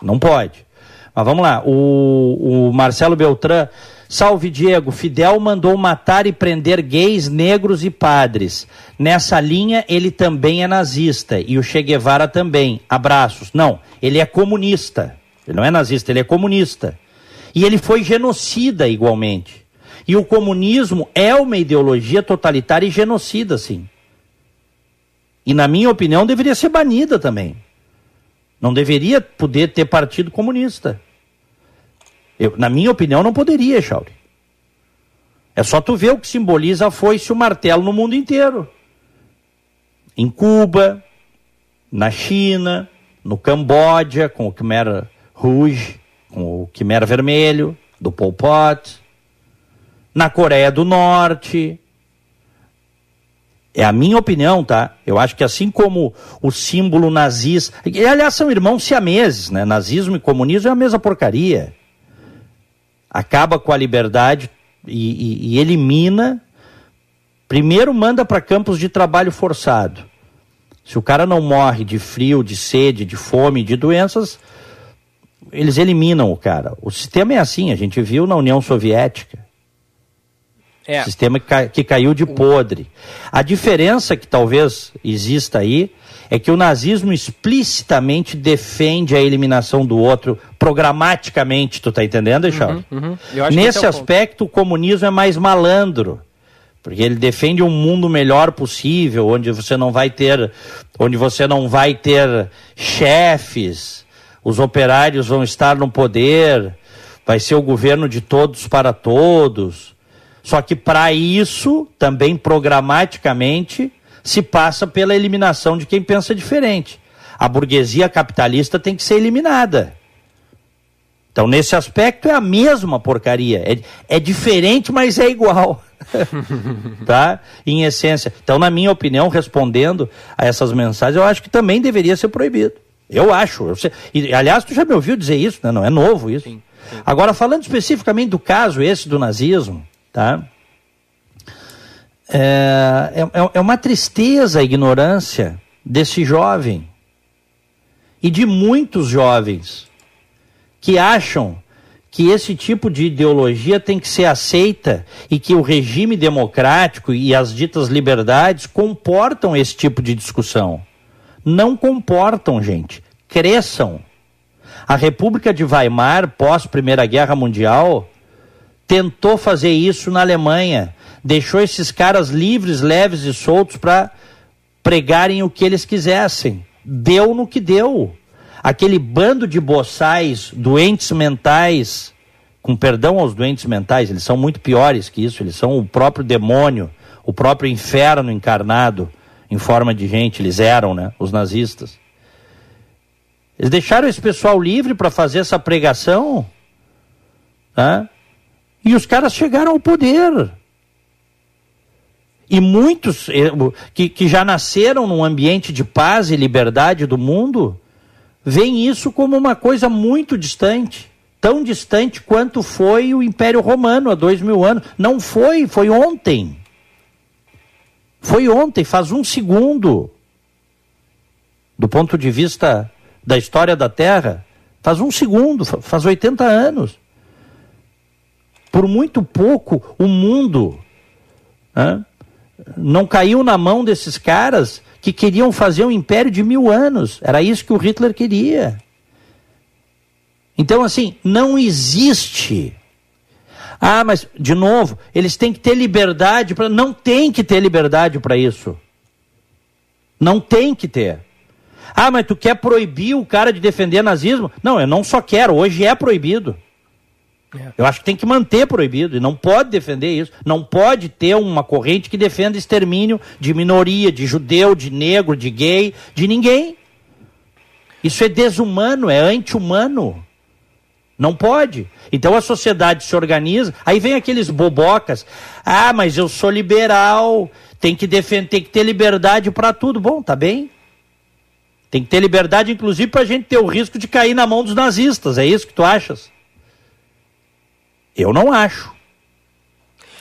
Não pode. Mas vamos lá. O, o Marcelo Beltrán Salve Diego, Fidel mandou matar e prender gays, negros e padres. Nessa linha, ele também é nazista e o Che Guevara também. Abraços. Não, ele é comunista. Ele não é nazista, ele é comunista. E ele foi genocida igualmente. E o comunismo é uma ideologia totalitária e genocida, sim. E, na minha opinião, deveria ser banida também. Não deveria poder ter partido comunista. Eu, na minha opinião, não poderia, Chauri. É só tu ver o que simboliza a foice e o martelo no mundo inteiro. Em Cuba, na China, no Camboja, com o Khmer Rouge, com o Khmer Vermelho, do Pol Pot, na Coreia do Norte. É a minha opinião, tá? Eu acho que assim como o símbolo nazista. Aliás, são irmãos siameses, né? Nazismo e comunismo é a mesma porcaria acaba com a liberdade e, e, e elimina. Primeiro manda para campos de trabalho forçado. Se o cara não morre de frio, de sede, de fome, de doenças, eles eliminam o cara. O sistema é assim, a gente viu na União Soviética. É. Sistema que, cai, que caiu de podre. A diferença que talvez exista aí é que o nazismo explicitamente defende a eliminação do outro programaticamente, tu tá entendendo, Eixaldo? Uhum, uhum. Nesse é aspecto, o comunismo é mais malandro. Porque ele defende um mundo melhor possível, onde você não vai ter, onde você não vai ter chefes, os operários vão estar no poder, vai ser o governo de todos para todos. Só que para isso, também programaticamente, se passa pela eliminação de quem pensa diferente. A burguesia capitalista tem que ser eliminada. Então, nesse aspecto, é a mesma porcaria. É, é diferente, mas é igual. tá? Em essência. Então, na minha opinião, respondendo a essas mensagens, eu acho que também deveria ser proibido. Eu acho. Eu sei, e, aliás, tu já me ouviu dizer isso, né? Não é novo isso. Sim, sim. Agora, falando especificamente do caso esse do nazismo, tá? É, é, é, é uma tristeza a ignorância desse jovem e de muitos jovens que acham que esse tipo de ideologia tem que ser aceita e que o regime democrático e as ditas liberdades comportam esse tipo de discussão. Não comportam, gente. Cresçam. A República de Weimar, pós Primeira Guerra Mundial, tentou fazer isso na Alemanha deixou esses caras livres, leves e soltos para pregarem o que eles quisessem. Deu no que deu. Aquele bando de boçais, doentes mentais, com perdão aos doentes mentais, eles são muito piores que isso, eles são o próprio demônio, o próprio inferno encarnado em forma de gente, eles eram, né, os nazistas. Eles deixaram esse pessoal livre para fazer essa pregação, né? e os caras chegaram ao poder. E muitos eh, que, que já nasceram num ambiente de paz e liberdade do mundo, veem isso como uma coisa muito distante. Tão distante quanto foi o Império Romano há dois mil anos. Não foi, foi ontem. Foi ontem, faz um segundo. do ponto de vista da história da Terra, faz um segundo, faz 80 anos. Por muito pouco, o mundo né, não caiu na mão desses caras que queriam fazer um império de mil anos. Era isso que o Hitler queria. Então, assim, não existe. Ah, mas, de novo, eles têm que ter liberdade para. Não tem que ter liberdade para isso. Não tem que ter. Ah, mas tu quer proibir o cara de defender nazismo? Não, eu não só quero, hoje é proibido. É. Eu acho que tem que manter proibido e não pode defender isso. Não pode ter uma corrente que defenda extermínio de minoria, de judeu, de negro, de gay, de ninguém. Isso é desumano, é anti-humano. Não pode. Então a sociedade se organiza, aí vem aqueles bobocas. Ah, mas eu sou liberal, tem que defender, tem que ter liberdade para tudo. Bom, tá bem. Tem que ter liberdade, inclusive, para a gente ter o risco de cair na mão dos nazistas. É isso que tu achas? Eu não acho.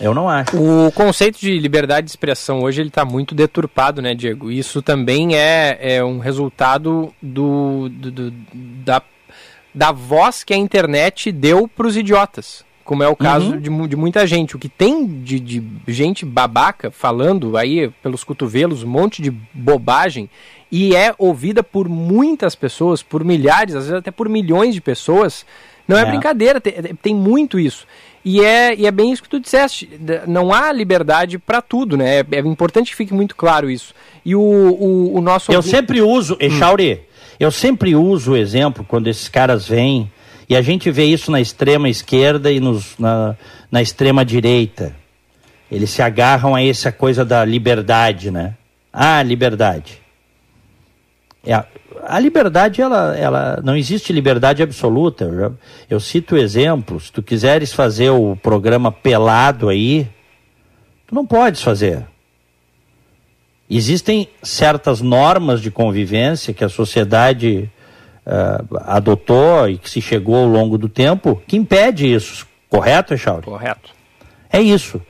Eu não acho. O conceito de liberdade de expressão hoje ele está muito deturpado, né, Diego? Isso também é, é um resultado do, do, do da, da voz que a internet deu para os idiotas. Como é o caso uhum. de, de, muita gente. O que tem de, de gente babaca falando aí pelos cotovelos, um monte de bobagem, e é ouvida por muitas pessoas, por milhares, às vezes até por milhões de pessoas não é, é brincadeira, tem, tem, muito isso. E é, e é bem isso que tu disseste. Não há liberdade para tudo, né? É, é, importante que fique muito claro isso. E o, o, o nosso. Eu sempre uso, Echauri, hum. Eu sempre uso o exemplo quando esses caras vêm, e a gente vê isso na extrema esquerda e nos, na, na extrema direita. Eles se agarram a essa coisa da liberdade, né? Ah, liberdade. É, a liberdade, ela, ela não existe liberdade absoluta. Eu, eu cito exemplos. Se tu quiseres fazer o programa pelado aí, tu não podes fazer. Existem certas normas de convivência que a sociedade uh, adotou e que se chegou ao longo do tempo que impede isso. Correto, Echauri? Correto. É isso.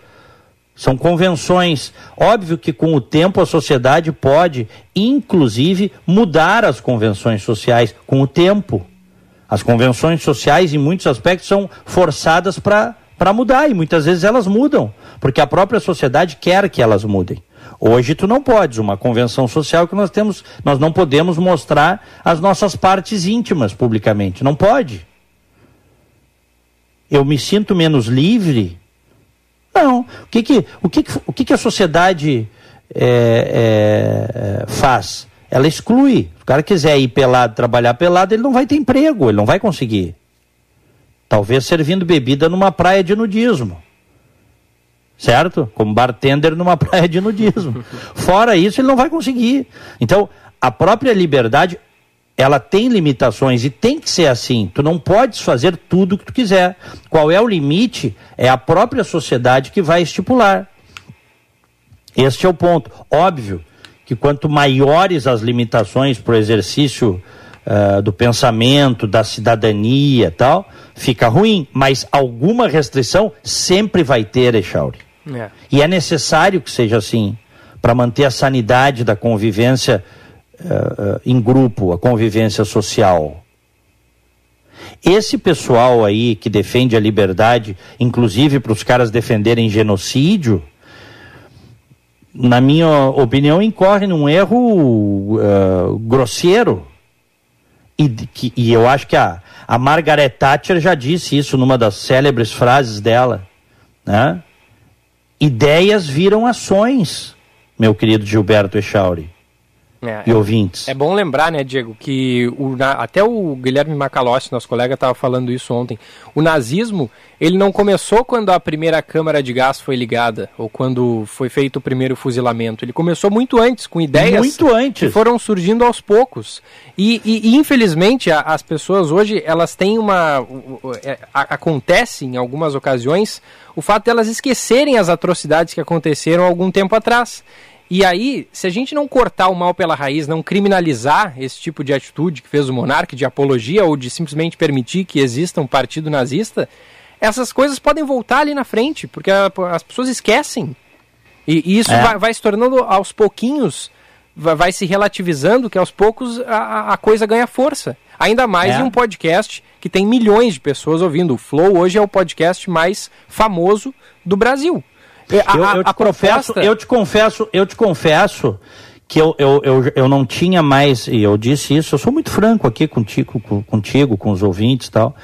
São convenções. Óbvio que com o tempo a sociedade pode, inclusive, mudar as convenções sociais com o tempo. As convenções sociais, em muitos aspectos, são forçadas para mudar e muitas vezes elas mudam, porque a própria sociedade quer que elas mudem. Hoje tu não podes, uma convenção social que nós temos, nós não podemos mostrar as nossas partes íntimas publicamente, não pode. Eu me sinto menos livre não. O que, que, o que, o que, que a sociedade é, é, faz? Ela exclui. Se o cara quiser ir pelado, trabalhar pelado, ele não vai ter emprego, ele não vai conseguir. Talvez servindo bebida numa praia de nudismo. Certo? Como bartender numa praia de nudismo. Fora isso, ele não vai conseguir. Então, a própria liberdade, ela tem limitações e tem que ser assim. Tu não podes fazer tudo o que tu quiser. Qual é o limite? É a própria sociedade que vai estipular. Este é o ponto. Óbvio que quanto maiores as limitações para o exercício uh, do pensamento, da cidadania tal, fica ruim. Mas alguma restrição sempre vai ter, Echauri. É. E é necessário que seja assim para manter a sanidade da convivência uh, em grupo, a convivência social. Esse pessoal aí que defende a liberdade, inclusive para os caras defenderem genocídio, na minha opinião, incorre num erro uh, grosseiro. E, que, e eu acho que a, a Margaret Thatcher já disse isso numa das célebres frases dela. Né? Ideias viram ações, meu querido Gilberto Echauri é, e ouvintes. É bom lembrar, né, Diego, que o, até o Guilherme Macalossi, nosso colega, estava falando isso ontem. O nazismo, ele não começou quando a primeira câmara de gás foi ligada, ou quando foi feito o primeiro fuzilamento. Ele começou muito antes, com ideias muito antes. que foram surgindo aos poucos. E, e, e infelizmente, a, as pessoas hoje, elas têm uma... É, acontece, em algumas ocasiões, o fato de elas esquecerem as atrocidades que aconteceram algum tempo atrás. E aí, se a gente não cortar o mal pela raiz, não criminalizar esse tipo de atitude que fez o monarca, de apologia ou de simplesmente permitir que exista um partido nazista, essas coisas podem voltar ali na frente, porque a, as pessoas esquecem. E, e isso é. vai, vai, se tornando aos pouquinhos vai se relativizando que aos poucos a, a coisa ganha força. Ainda mais é. em um podcast que tem milhões de pessoas ouvindo. O Flow hoje é o podcast mais famoso do Brasil. A, eu, eu, te confesso, proposta... eu te confesso, eu te confesso que eu, eu, eu, eu não tinha mais, e eu disse isso, eu sou muito franco aqui contigo, contigo com os ouvintes e tal.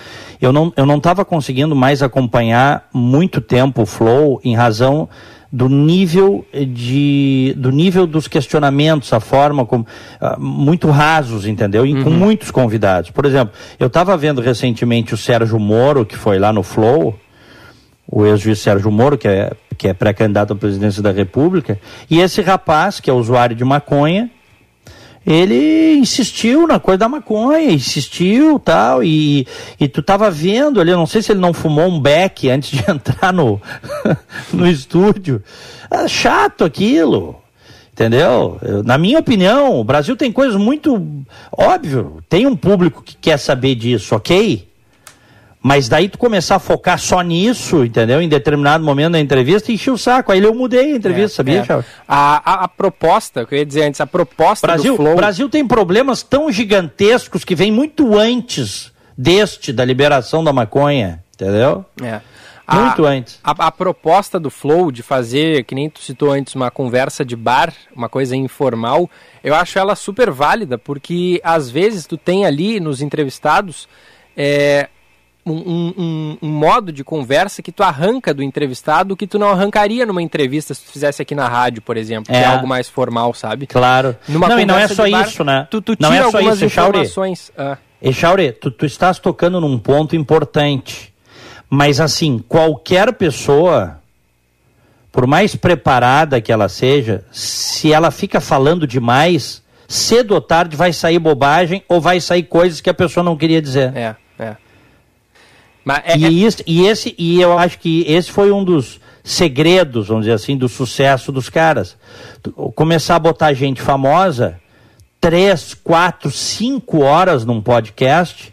Eu não eu não estava conseguindo mais acompanhar muito tempo o Flow em razão do nível de do nível dos questionamentos, a forma como uh, muito rasos, entendeu? E uhum. com muitos convidados. Por exemplo, eu estava vendo recentemente o Sérgio Moro, que foi lá no Flow, o ex-juiz Sérgio Moro, que é, que é pré-candidato à presidência da República, e esse rapaz, que é usuário de maconha, ele insistiu na coisa da maconha, insistiu tal, e, e tu tava vendo ali, eu não sei se ele não fumou um beck antes de entrar no, no estúdio. É chato aquilo. Entendeu? Na minha opinião, o Brasil tem coisas muito. Óbvio, tem um público que quer saber disso, ok? Mas daí tu começar a focar só nisso, entendeu? Em determinado momento da entrevista, enchi o saco. Aí eu mudei a entrevista, é, sabia, é. A, a, a, proposta, que eu ia dizer antes, a proposta Brasil, do Flow... O Brasil tem problemas tão gigantescos que vêm muito antes deste, da liberação da maconha, entendeu? É. Muito a, antes. A, a, proposta do Flow de fazer, que nem tu citou antes, uma conversa de bar, uma coisa informal, eu acho ela super válida, porque às vezes tu tem ali nos entrevistados... É, um, um, um, modo de conversa que tu arranca do entrevistado que tu não arrancaria numa entrevista se tu fizesse aqui na rádio, por exemplo, é. que é algo mais formal, sabe? Claro. Numa não, e não é só bar, isso, né? Tu, tu não é só isso, informações. Ah. Tu, tu estás tocando num ponto importante. Mas assim, qualquer pessoa, por mais preparada que ela seja, se ela fica falando demais, cedo ou tarde vai sair bobagem ou vai sair coisas que a pessoa não queria dizer. É, é. E, é... Isso, e, esse, e eu acho que esse foi um dos segredos, vamos dizer assim, do sucesso dos caras. Começar a botar gente famosa, três, quatro, cinco horas num podcast,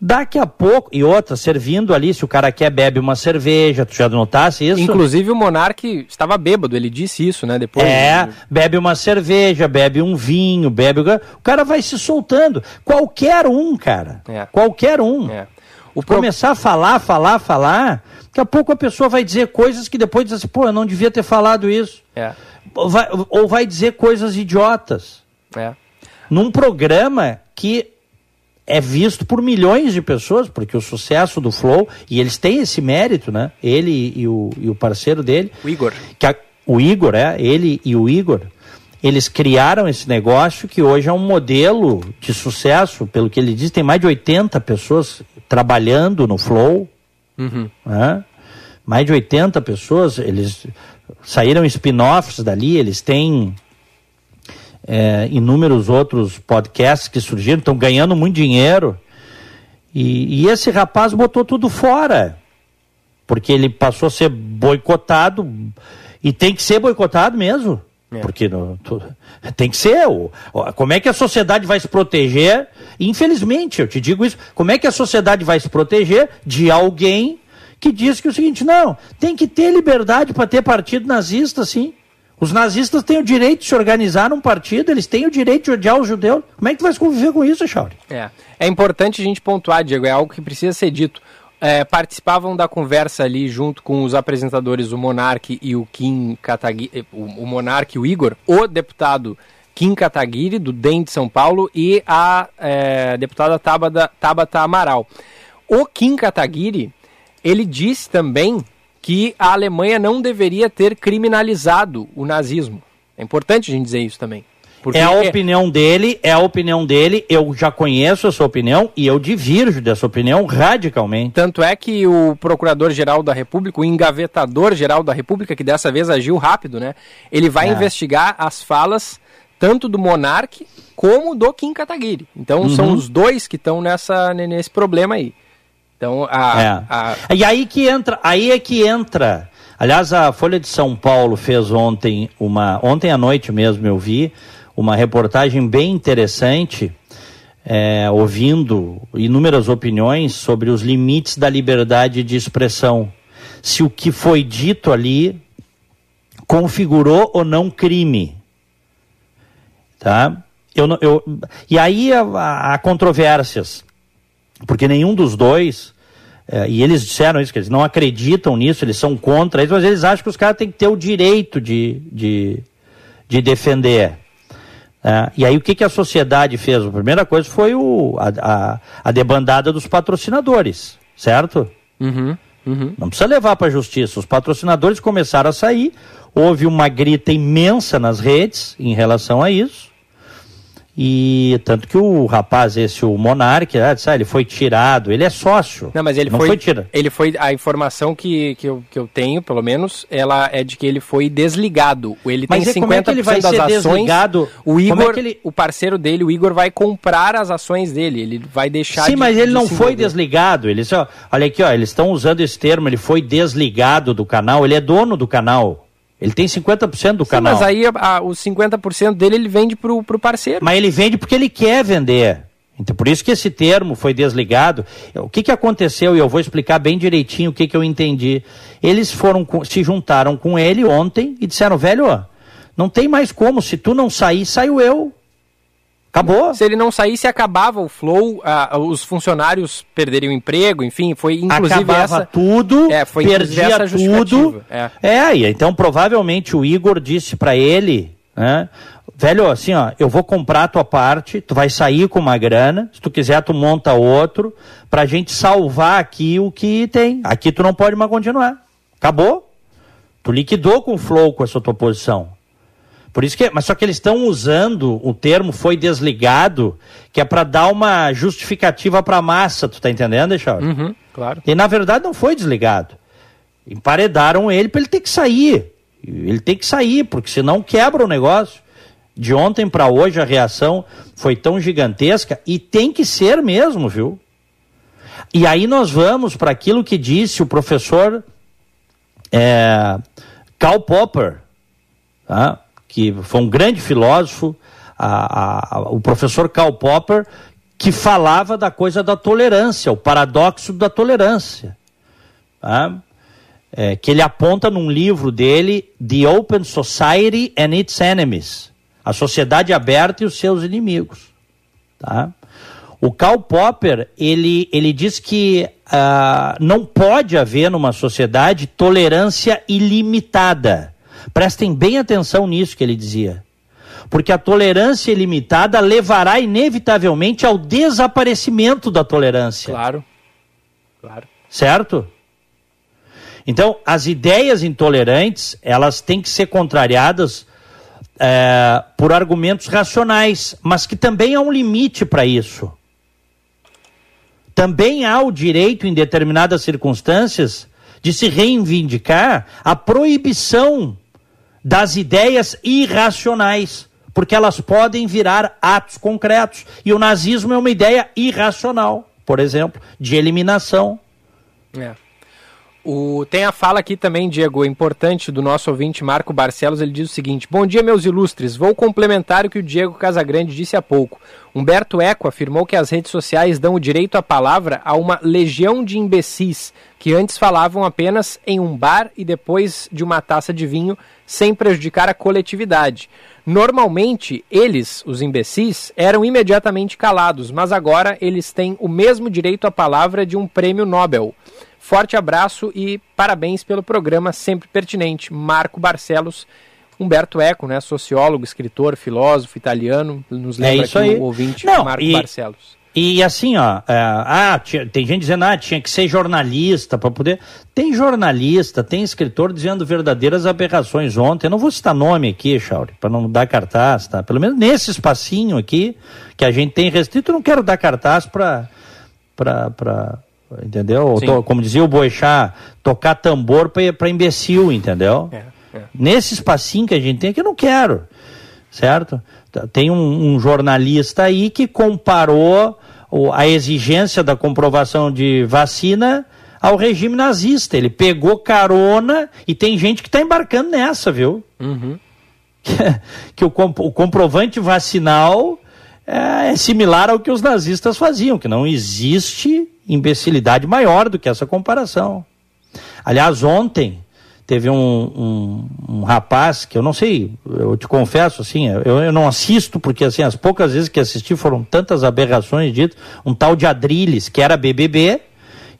daqui a pouco, e outra, servindo ali, se o cara quer, bebe uma cerveja, tu já notasse isso? Inclusive o Monark estava bêbado, ele disse isso, né, depois. É, bebe uma cerveja, bebe um vinho, bebe... O cara vai se soltando. Qualquer um, cara. É. Qualquer um. É. O Começar a falar, falar, falar, daqui a pouco a pessoa vai dizer coisas que depois diz assim, pô, eu não devia ter falado isso. É. Vai, ou vai dizer coisas idiotas. É. Num programa que é visto por milhões de pessoas, porque o sucesso do Flow, e eles têm esse mérito, né? Ele e o, e o parceiro dele. O Igor. Que a, o Igor, é, ele e o Igor eles criaram esse negócio que hoje é um modelo de sucesso, pelo que ele diz, tem mais de 80 pessoas trabalhando no Flow. Uhum. Né? Mais de 80 pessoas, eles saíram spin-offs dali, eles têm é, inúmeros outros podcasts que surgiram, estão ganhando muito dinheiro. E, e esse rapaz botou tudo fora, porque ele passou a ser boicotado, e tem que ser boicotado mesmo. É. Porque tu, tem que ser. O, como é que a sociedade vai se proteger? Infelizmente, eu te digo isso. Como é que a sociedade vai se proteger de alguém que diz que é o seguinte: não, tem que ter liberdade para ter partido nazista, sim. Os nazistas têm o direito de se organizar num partido, eles têm o direito de odiar os judeus. Como é que tu vai conviver com isso, Chauri? É. É importante a gente pontuar, Diego, é algo que precisa ser dito é, participavam da conversa ali junto com os apresentadores, o Monark e o Kim Kataguiri, eh, o, o Monark e o Igor, o deputado Kim Kataguiri, do DEM de São Paulo, e a é, deputada Tabata, Tabata Amaral. O Kim Kataguiri, ele disse também que a Alemanha não deveria ter criminalizado o nazismo. É importante a gente dizer isso também. Porque é a opinião dele, é a opinião dele, eu já conheço a sua opinião e eu divirjo dessa opinião radicalmente. Tanto é que o Procurador-Geral da República, o Engavetador-Geral da República, que dessa vez agiu rápido, né? Ele vai é. investigar as falas tanto do Monarque como do Kim Kataguiri. Então uhum. são os dois que estão nessa nesse problema aí. Então a, é. a... E aí que entra, aí é que entra. Aliás, a Folha de São Paulo fez ontem uma, ontem à noite mesmo eu vi uma reportagem bem interessante, é, ouvindo inúmeras opiniões sobre os limites da liberdade de expressão. Se o que foi dito ali configurou ou não crime. Tá? Eu, eu, e aí há, há controvérsias, porque nenhum dos dois, é, e eles disseram isso, que eles não acreditam nisso, eles são contra isso, mas eles acham que os caras têm que ter o direito de, de, de defender. É, e aí o que, que a sociedade fez? A primeira coisa foi o, a, a, a debandada dos patrocinadores, certo? Uhum, uhum. Não precisa levar para a justiça. Os patrocinadores começaram a sair, houve uma grita imensa nas redes em relação a isso. E tanto que o rapaz, esse, o Monark, ah, ele foi tirado, ele é sócio. Não, mas ele não foi, foi tirado. Ele foi, a informação que, que, eu, que eu tenho, pelo menos, ela é de que ele foi desligado. Ele mas tem 50% como é que ele vai das ser ações. Desligado? O é Igor, é ele... o parceiro dele, o Igor, vai comprar as ações dele. Ele vai deixar Sim, de, mas ele de não foi desligado. Ele, olha aqui, ó, eles estão usando esse termo, ele foi desligado do canal, ele é dono do canal. Ele tem 50% do Sim, canal. Mas aí a, os 50% dele ele vende para o parceiro. Mas ele vende porque ele quer vender. Então, por isso que esse termo foi desligado. O que, que aconteceu? E eu vou explicar bem direitinho o que, que eu entendi. Eles foram se juntaram com ele ontem e disseram, velho, ó, não tem mais como. Se tu não sair, saio eu. Acabou. Se ele não saísse, acabava o flow, os funcionários perderiam o emprego, enfim, foi inclusive acabava essa... tudo, é, foi perdia tudo. É. é, e então provavelmente o Igor disse para ele, né, velho, assim, ó, eu vou comprar a tua parte, tu vai sair com uma grana, se tu quiser tu monta outro, pra gente salvar aqui o que tem. Aqui tu não pode mais continuar. Acabou. Tu liquidou com o flow com essa tua posição. Por isso que, mas só que eles estão usando o termo foi desligado, que é para dar uma justificativa para a massa, tu tá entendendo, Echauri? Uhum, claro. E na verdade não foi desligado. Emparedaram ele para ele ter que sair. Ele tem que sair, porque senão quebra o negócio. De ontem para hoje a reação foi tão gigantesca e tem que ser mesmo, viu? E aí nós vamos para aquilo que disse o professor é, Karl Popper, tá? Que foi um grande filósofo, a, a, o professor Karl Popper, que falava da coisa da tolerância, o paradoxo da tolerância. Tá? É, que ele aponta num livro dele, The Open Society and Its Enemies, a sociedade aberta e os seus inimigos. Tá? O Karl Popper, ele, ele diz que uh, não pode haver numa sociedade tolerância ilimitada. Prestem bem atenção nisso que ele dizia. Porque a tolerância ilimitada levará inevitavelmente ao desaparecimento da tolerância. Claro. Claro. Certo? Então, as ideias intolerantes, elas têm que ser contrariadas é, por argumentos racionais, mas que também há um limite para isso. Também há o direito, em determinadas circunstâncias, de se reivindicar a proibição das ideias irracionais, porque elas podem virar atos concretos. E o nazismo é uma ideia irracional, por exemplo, de eliminação. É. O, tem a fala aqui também, Diego, importante do nosso ouvinte Marco Barcelos. Ele diz o seguinte: Bom dia, meus ilustres. Vou complementar o que o Diego Casagrande disse há pouco. Humberto Eco afirmou que as redes sociais dão o direito à palavra a uma legião de imbecis que antes falavam apenas em um bar e depois de uma taça de vinho, sem prejudicar a coletividade. Normalmente, eles, os imbecis, eram imediatamente calados, mas agora eles têm o mesmo direito à palavra de um prêmio Nobel. Forte abraço e parabéns pelo programa sempre pertinente. Marco Barcelos, Humberto Eco, né, sociólogo, escritor, filósofo italiano, nos é lembra é isso aí. o ouvinte Não, Marco e, Barcelos. E assim, ó, é, ah, tinha, tem gente dizendo, ah, tinha que ser jornalista para poder. Tem jornalista, tem escritor dizendo verdadeiras aberrações ontem. Eu não vou citar nome aqui, Chauri, para não dar cartaz, tá? Pelo menos nesse espacinho aqui que a gente tem restrito, eu não quero dar cartaz para entendeu? To, como dizia o Boixá, tocar tambor para imbecil, entendeu? É, é. Nesse espacinho que a gente tem aqui, eu não quero, certo? Tem um, um jornalista aí que comparou a exigência da comprovação de vacina ao regime nazista. Ele pegou carona e tem gente que está embarcando nessa, viu? Uhum. que o, o comprovante vacinal é, é similar ao que os nazistas faziam, que não existe imbecilidade maior do que essa comparação. Aliás, ontem teve um, um, um, rapaz que eu não sei, eu te confesso assim, eu, eu não assisto porque assim as poucas vezes que assisti foram tantas aberrações ditas, um tal de Adriles que era BBB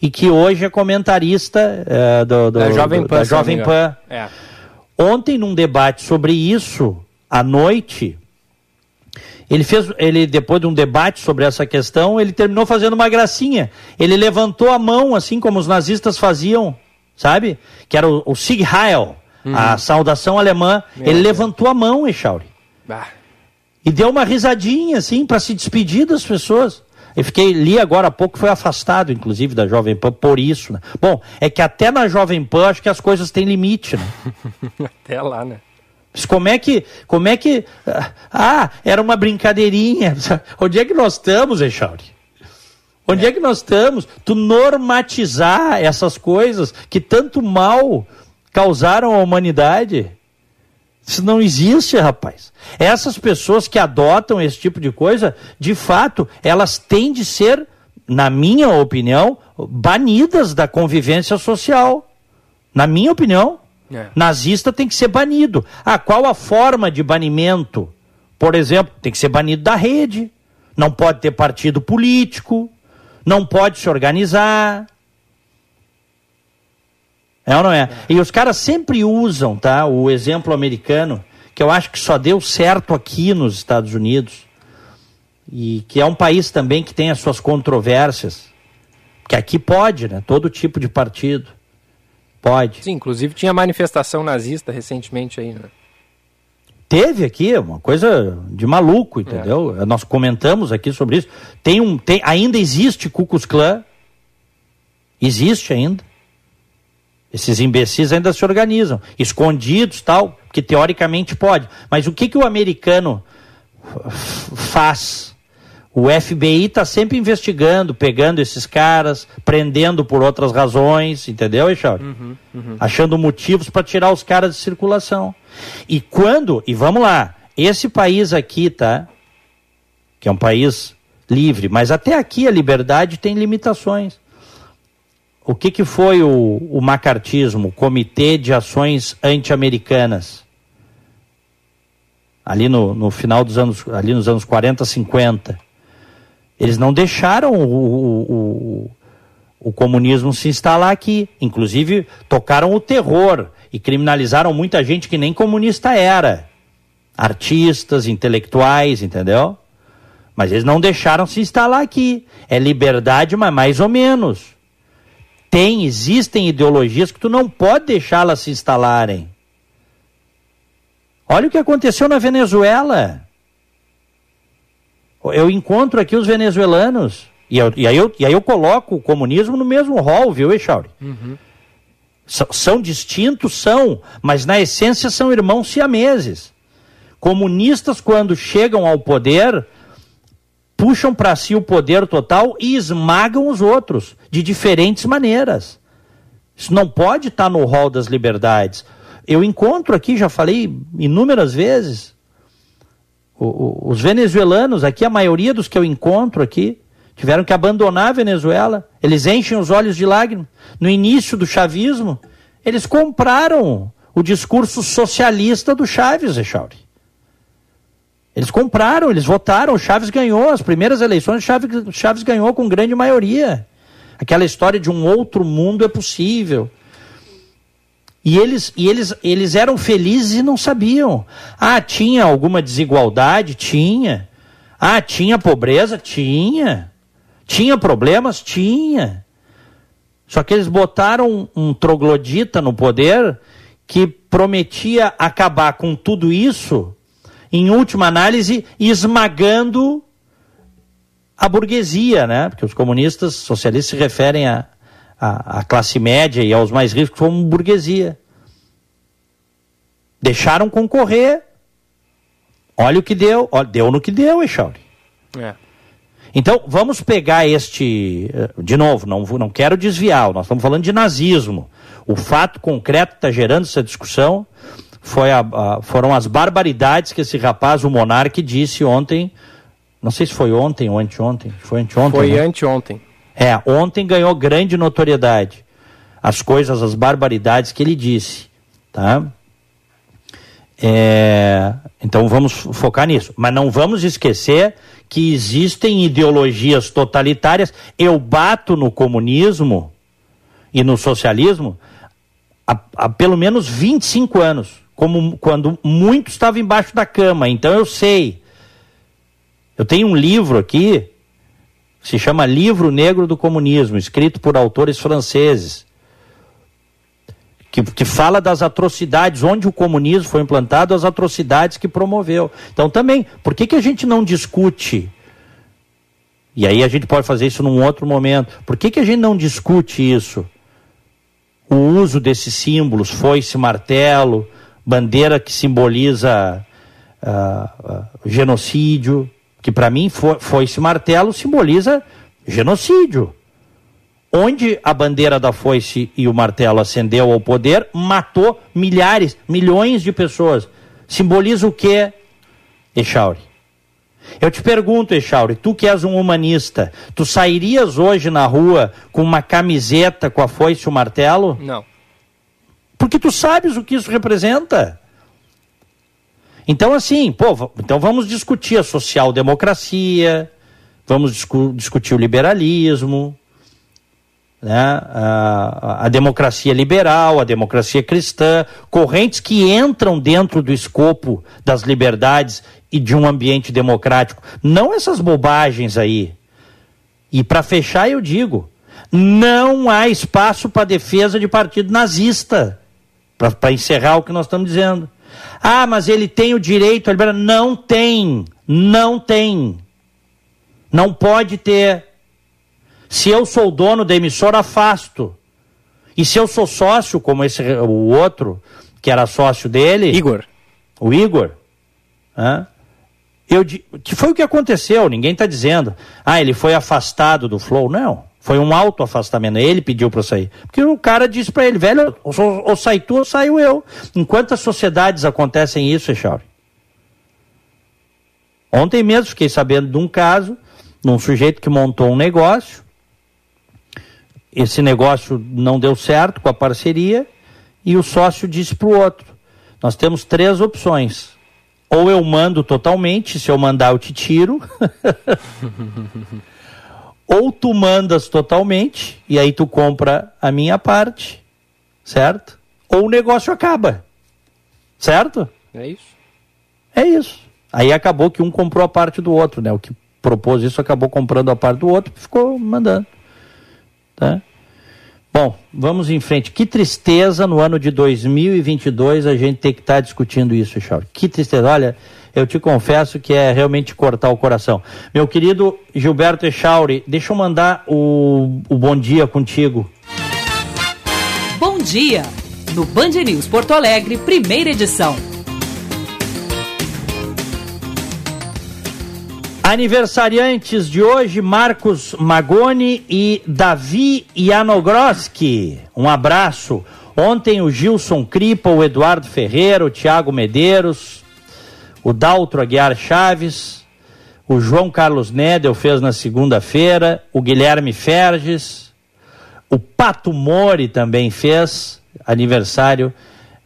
e que hoje é comentarista é, do, do, da Jovem Pan. Da Jovem Pan. É. Ontem num debate sobre isso à noite ele fez, ele depois de um debate sobre essa questão, ele terminou fazendo uma gracinha. Ele levantou a mão assim como os nazistas faziam sabe? Que era o, o Sieg Heil, uhum. a saudação alemã. Meu ele Deus. levantou a mão, Echauri. E deu uma risadinha, assim, para se despedir das pessoas. Eu fiquei, li agora há pouco, foi afastado, inclusive, da Jovem Pan por isso, né? Bom, é que até na Jovem Pan acho que as coisas têm limite, né? até lá, né? Como é que, como é que, ah, era uma brincadeirinha. Onde é que nós estamos, Echauri? Onde é. é que nós estamos? Tu normatizar essas coisas que tanto mal causaram à humanidade. Isso não existe, rapaz. Essas pessoas que adotam esse tipo de coisa, de fato, elas têm de ser, na minha opinião, banidas da convivência social. Na minha opinião. É. Nazista tem que ser banido. Ah, qual a forma de banimento? Por exemplo, tem que ser banido da rede. Não pode ter partido político não pode se organizar. É ou não é? E os caras sempre usam, tá? O exemplo americano, que eu acho que só deu certo aqui nos Estados Unidos, e que é um país também que tem as suas controvérsias. Que aqui pode, né? Todo tipo de partido. Pode. Sim, inclusive tinha manifestação nazista recentemente aí, né? Teve aqui uma coisa de maluco, entendeu? É. Nós comentamos aqui sobre isso. Tem um, tem, ainda existe Klux Klan. Existe ainda. Esses imbecis ainda se organizam, escondidos tal, que teoricamente pode. Mas o que, que o americano faz? O FBI está sempre investigando, pegando esses caras, prendendo por outras razões, entendeu, Echauri? Uhum, uhum. Achando motivos para tirar os caras de circulação. E quando, e vamos lá, esse país aqui, tá? Que é um país livre, mas até aqui a liberdade tem limitações. O que, que foi o, o macartismo, o Comitê de Ações Anti-Americanas? Ali no, no final dos anos, ali nos anos 40, 50 eles não deixaram o, o, o, o comunismo se instalar aqui. Inclusive, tocaram o terror e criminalizaram muita gente que nem comunista era. Artistas, intelectuais, entendeu? Mas eles não deixaram se instalar aqui. É liberdade, mas mais ou menos. Tem, existem ideologias que tu não pode deixá-las se instalarem. Olha o que aconteceu na Venezuela. Eu encontro aqui os venezuelanos, e, eu, e, aí, eu, e aí eu coloco o comunismo no mesmo rol, viu, Echauri? Uhum. São distintos, são, mas na essência são irmãos siameses. Comunistas, quando chegam ao poder, puxam para si o poder total e esmagam os outros, de diferentes maneiras. Isso não pode estar tá no rol das liberdades. Eu encontro aqui, já falei inúmeras vezes, os venezuelanos, aqui a maioria dos que eu encontro aqui, tiveram que abandonar a Venezuela. Eles enchem os olhos de lágrimas. No início do chavismo, eles compraram o discurso socialista do Chaves, Echauri. Eles compraram, eles votaram, o Chaves ganhou. As primeiras eleições, o Chaves, Chaves ganhou com grande maioria. Aquela história de um outro mundo é possível. E eles, e eles, eles eram felizes e não sabiam. Ah, tinha alguma desigualdade? Tinha. Ah, tinha pobreza? Tinha. Tinha problemas? Tinha. Só que eles botaram um troglodita no poder que prometia acabar com tudo isso, em última análise, esmagando a burguesia, né? Porque os comunistas socialistas se referem a, a, a classe média e aos mais ricos como burguesia. Deixaram concorrer. Olha o que deu. Olha, deu no que deu, Echauri. É. Então, vamos pegar este. Eh, de novo, não, não quero desviar, nós estamos falando de nazismo. O fato concreto que está gerando essa discussão foi a, a, foram as barbaridades que esse rapaz, o Monarque, disse ontem. Não sei se foi ontem ou anteontem. Foi anteontem. Foi né? anteontem. É, ontem ganhou grande notoriedade as coisas, as barbaridades que ele disse Tá? É, então vamos focar nisso. Mas não vamos esquecer que existem ideologias totalitárias. Eu bato no comunismo e no socialismo há, há pelo menos 25 anos, como quando muito estava embaixo da cama. Então eu sei. Eu tenho um livro aqui, se chama Livro Negro do Comunismo, escrito por autores franceses que, que fala das atrocidades, onde o comunismo foi implantado, as atrocidades que promoveu. Então também, por que, que a gente não discute? E aí a gente pode fazer isso num outro momento. Por que, que a gente não discute isso? O uso desses símbolos, foice, martelo, bandeira que simboliza uh, uh, genocídio, que para mim foice, martelo simboliza genocídio onde a bandeira da foice e o martelo ascendeu ao poder, matou milhares, milhões de pessoas. Simboliza o que, Echauri? Eu te pergunto, Echauri, tu que és um humanista, tu sairias hoje na rua com uma camiseta com a foice e o martelo? Não. Porque tu sabes o que isso representa. Então, assim, pô, então vamos discutir a social-democracia, vamos discu discutir o liberalismo, né, a, a, democracia liberal, a democracia cristã, correntes que entram dentro do escopo das liberdades e de um ambiente democrático. Não essas bobagens aí. E para fechar, eu digo: não há espaço para defesa de partido nazista. Para encerrar o que nós estamos dizendo. Ah, mas ele tem o direito a liberar. Não tem. Não tem. Não pode ter. Se eu sou dono da emissora, afasto. E se eu sou sócio, como esse o outro, que era sócio dele. Igor. O Igor. Né? Eu, que foi o que aconteceu, ninguém está dizendo. Ah, ele foi afastado do Flow. Não. Foi um auto-afastamento. Ele pediu para sair. Porque o cara disse para ele, velho, ou, ou sai tu ou saio eu. Em quantas sociedades acontecem isso, Echauri? Ontem mesmo fiquei sabendo de um caso, de um sujeito que montou um negócio, esse negócio não deu certo com a parceria e o sócio disse para o outro: nós temos três opções. Ou eu mando totalmente, se eu mandar eu te tiro. Ou tu mandas totalmente e aí tu compra a minha parte, certo? Ou o negócio acaba. Certo? É isso. É isso. Aí acabou que um comprou a parte do outro, né? O que propôs isso acabou comprando a parte do outro e ficou mandando. Tá? Bom, vamos em frente. Que tristeza no ano de 2022 a gente ter que estar tá discutindo isso, Charles. Que tristeza. Olha, eu te confesso que é realmente cortar o coração. Meu querido Gilberto Echauri, deixa eu mandar o, o bom dia contigo. Bom dia! No Band News Porto Alegre, primeira edição. Aniversariantes de hoje, Marcos Magoni e Davi Janogroski. Um abraço. Ontem o Gilson Cripa, o Eduardo Ferreira, o Tiago Medeiros, o Daltro Aguiar Chaves, o João Carlos Nedel fez na segunda-feira, o Guilherme Ferges, o Pato Mori também fez aniversário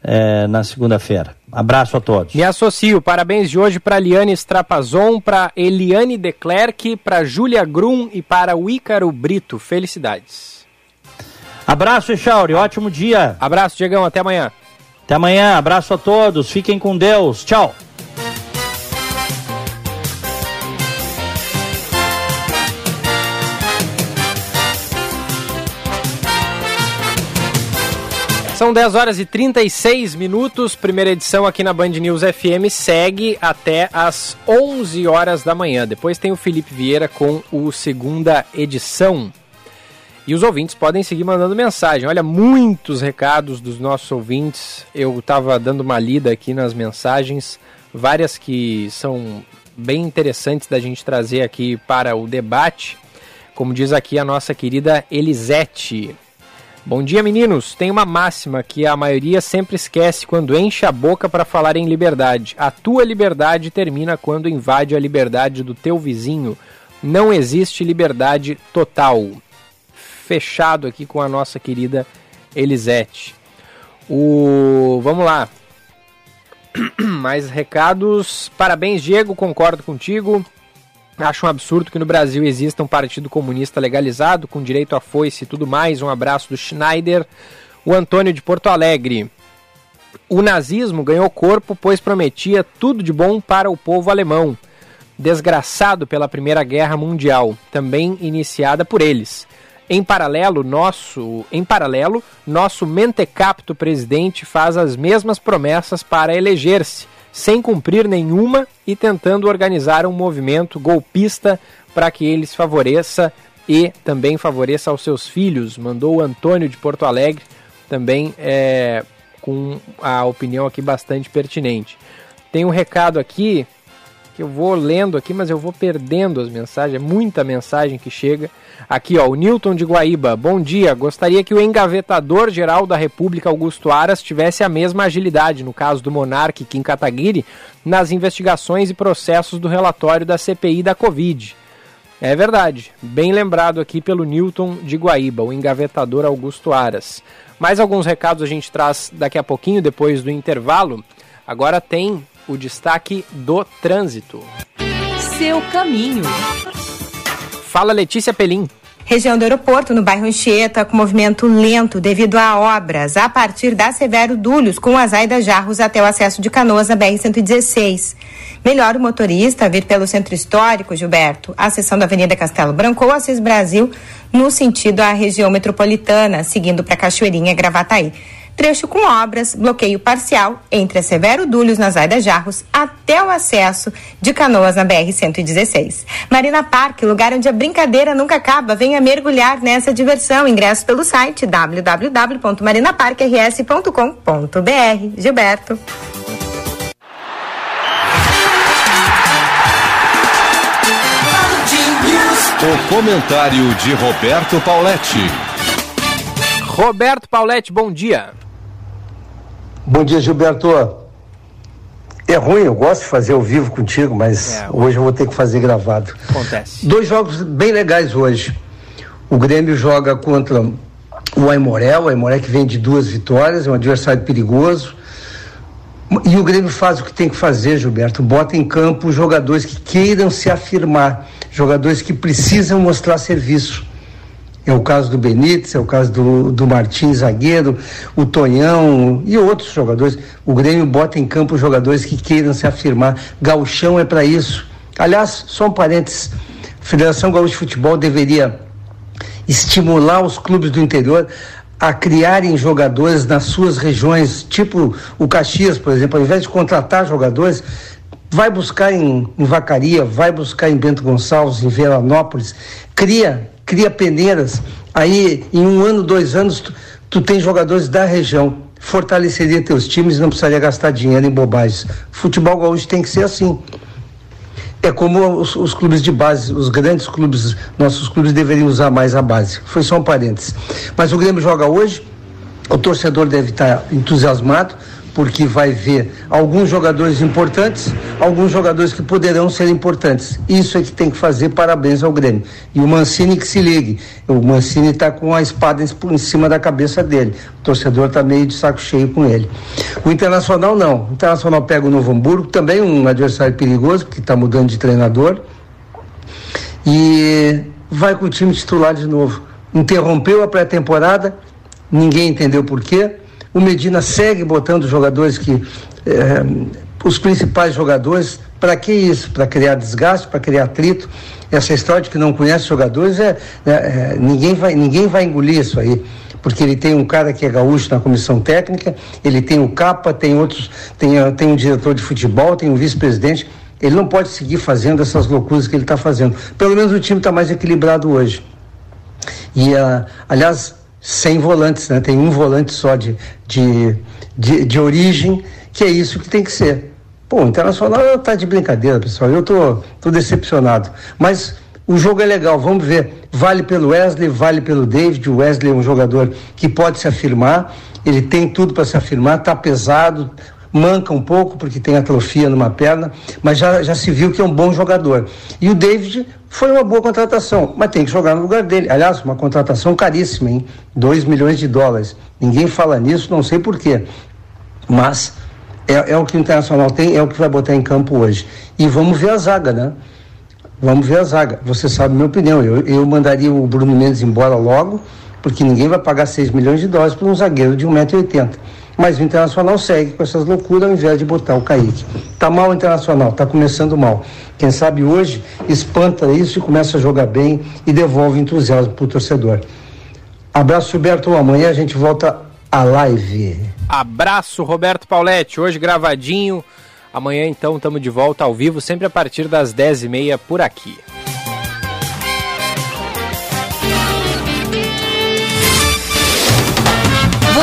eh, na segunda-feira. Abraço a todos. Me associo. Parabéns de hoje para Liane Strapazon, para Eliane Declerc, para Júlia Grum e para o Ícaro Brito. Felicidades. Abraço, Echauri. Ótimo dia. Abraço, Diegão. Até amanhã. Até amanhã. Abraço a todos. Fiquem com Deus. Tchau. São 10 horas e 36 minutos. Primeira edição aqui na Band News FM segue até as 11 horas da manhã. Depois tem o Felipe Vieira com o segunda edição. E os ouvintes podem seguir mandando mensagem. Olha, muitos recados dos nossos ouvintes. Eu estava dando uma lida aqui nas mensagens, várias que são bem interessantes da gente trazer aqui para o debate. Como diz aqui a nossa querida Elisete. Bom dia, meninos. Tem uma máxima que a maioria sempre esquece quando enche a boca para falar em liberdade. A tua liberdade termina quando invade a liberdade do teu vizinho. Não existe liberdade total. Fechado aqui com a nossa querida Elisete. O vamos lá. Mais recados. Parabéns, Diego, concordo contigo. Acho um absurdo que no Brasil exista um partido comunista legalizado, com direito a foice e tudo mais. Um abraço do Schneider. O Antônio de Porto Alegre. O nazismo ganhou corpo, pois prometia tudo de bom para o povo alemão, desgraçado pela Primeira Guerra Mundial, também iniciada por eles. Em paralelo, nosso, em paralelo, nosso mentecapto presidente faz as mesmas promessas para eleger-se, sem cumprir nenhuma e tentando organizar um movimento golpista para que eles favoreça e também favoreça aos seus filhos. Mandou o Antônio de Porto Alegre, também é, com a opinião aqui bastante pertinente. Tem um recado aqui que eu vou lendo aqui, mas eu vou perdendo as mensagens, é muita mensagem que chega. Aqui, ó, o Newton de Guaíba. Bom dia. Gostaria que o engavetador geral da República Augusto Aras tivesse a mesma agilidade, no caso do monarca Kim Kataguiri, nas investigações e processos do relatório da CPI da Covid. É verdade. Bem lembrado aqui pelo Newton de Guaíba, o engavetador Augusto Aras. Mais alguns recados a gente traz daqui a pouquinho, depois do intervalo. Agora tem o destaque do trânsito. Seu caminho. Fala Letícia Pelim. Região do aeroporto, no bairro Anchieta, com movimento lento devido a obras a partir da Severo Dúlios, com a Zaida Jarros até o acesso de Canoas na BR-116. Melhor o motorista vir pelo centro histórico, Gilberto, a seção da Avenida Castelo Branco ou Assis Brasil, no sentido à região metropolitana, seguindo para Cachoeirinha Gravataí trecho com obras, bloqueio parcial entre a Severo Dúlios na Zaida Jarros até o acesso de Canoas na BR-116. Marina Parque, lugar onde a brincadeira nunca acaba. Venha mergulhar nessa diversão. Ingresso pelo site www.marinaparquers.com.br. Gilberto. O comentário de Roberto Pauletti. Roberto Pauletti, bom dia. Bom dia, Gilberto. É ruim, eu gosto de fazer ao vivo contigo, mas é, hoje eu vou ter que fazer gravado. Acontece. Dois jogos bem legais hoje. O Grêmio joga contra o Aimorel, o Aimorel que vem de duas vitórias, é um adversário perigoso. E o Grêmio faz o que tem que fazer, Gilberto. Bota em campo jogadores que queiram se afirmar, jogadores que precisam mostrar serviço. É o caso do Benítez, é o caso do, do Martins zagueiro, o Tonhão e outros jogadores. O Grêmio bota em campo jogadores que queiram se afirmar. Galchão é para isso. Aliás, só um parênteses. A Federação Gaúcha de Futebol deveria estimular os clubes do interior a criarem jogadores nas suas regiões, tipo o Caxias, por exemplo, ao invés de contratar jogadores, vai buscar em, em Vacaria, vai buscar em Bento Gonçalves, em Veranópolis, cria cria peneiras. Aí, em um ano, dois anos, tu, tu tem jogadores da região. Fortaleceria teus times não precisaria gastar dinheiro em bobagens. Futebol gaúcho tem que ser assim. É como os, os, clubes de base, os grandes clubes, nossos clubes deveriam usar mais a base. Foi só um parênteses. Mas o Grêmio joga hoje, o torcedor deve estar entusiasmado, porque vai ver alguns jogadores importantes, alguns jogadores que poderão ser importantes. Isso é que tem que fazer parabéns ao Grêmio. E o Mancini que se ligue. O Mancini está com a espada em cima da cabeça dele. O torcedor está meio de saco cheio com ele. O Internacional não. O Internacional pega o Novo Hamburgo, também um adversário perigoso, que está mudando de treinador. E vai com o time titular de novo. Interrompeu a pré-temporada, ninguém entendeu por quê o Medina segue botando jogadores que. Eh, os principais jogadores, para que isso? Para criar desgaste, para criar atrito. Essa história de que não conhece jogadores, é, é, é, ninguém, vai, ninguém vai engolir isso aí porque ele tem um cara que é gaúcho na comissão técnica, ele tem o capa, tem outros, tem, tem um diretor de futebol, tem um vice-presidente. Ele não pode seguir fazendo essas loucuras que ele está fazendo. Pelo menos o time está mais equilibrado hoje. E, uh, aliás, sem volantes, né? Tem um volante só de, de, de, de origem, que é isso que tem que ser. Pô, o Internacional tá de brincadeira, pessoal. Eu tô, tô decepcionado. Mas o jogo é legal, vamos ver. Vale pelo Wesley, vale pelo David. O Wesley é um jogador que pode se afirmar, ele tem tudo para se afirmar, tá pesado, manca um pouco porque tem atrofia numa perna, mas já, já se viu que é um bom jogador. E o David foi uma boa contratação, mas tem que jogar no lugar dele. Aliás, uma contratação caríssima, hein? 2 milhões de dólares. Ninguém fala nisso, não sei porquê. Mas é, é o que o Internacional tem, é o que vai botar em campo hoje. E vamos ver a zaga, né? Vamos ver a zaga. Você sabe a minha opinião. Eu, eu mandaria o Bruno Mendes embora logo, porque ninguém vai pagar 6 milhões de dólares por um zagueiro de 1,80m. Mas o Internacional segue com essas loucuras ao invés de botar o Kaique. Tá mal o Internacional, tá começando mal. Quem sabe hoje espanta isso e começa a jogar bem e devolve entusiasmo pro torcedor. Abraço, Gilberto. Amanhã a gente volta à live. Abraço, Roberto Pauletti. Hoje gravadinho. Amanhã, então, estamos de volta ao vivo, sempre a partir das 10h30 por aqui.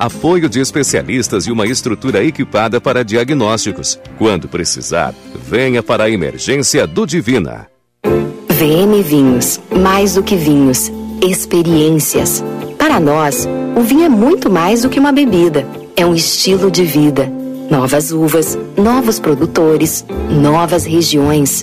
apoio de especialistas e uma estrutura equipada para diagnósticos. Quando precisar, venha para a emergência do Divina. VM Vinhos, mais do que vinhos, experiências. Para nós, o vinho é muito mais do que uma bebida, é um estilo de vida. Novas uvas, novos produtores, novas regiões.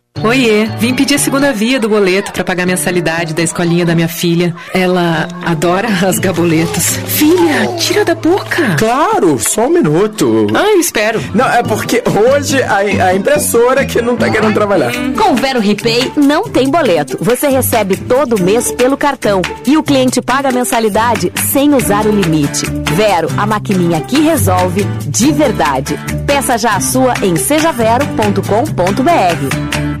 Oiê, vim pedir a segunda via do boleto para pagar a mensalidade da escolinha da minha filha. Ela adora as gaboletas. Filha, tira da boca. Claro, só um minuto. Ah, eu espero. Não, é porque hoje a, a impressora que não tá querendo trabalhar. Com o Vero Repay não tem boleto. Você recebe todo mês pelo cartão e o cliente paga a mensalidade sem usar o limite. Vero, a maquininha que resolve de verdade. Peça já a sua em sejavero.com.br.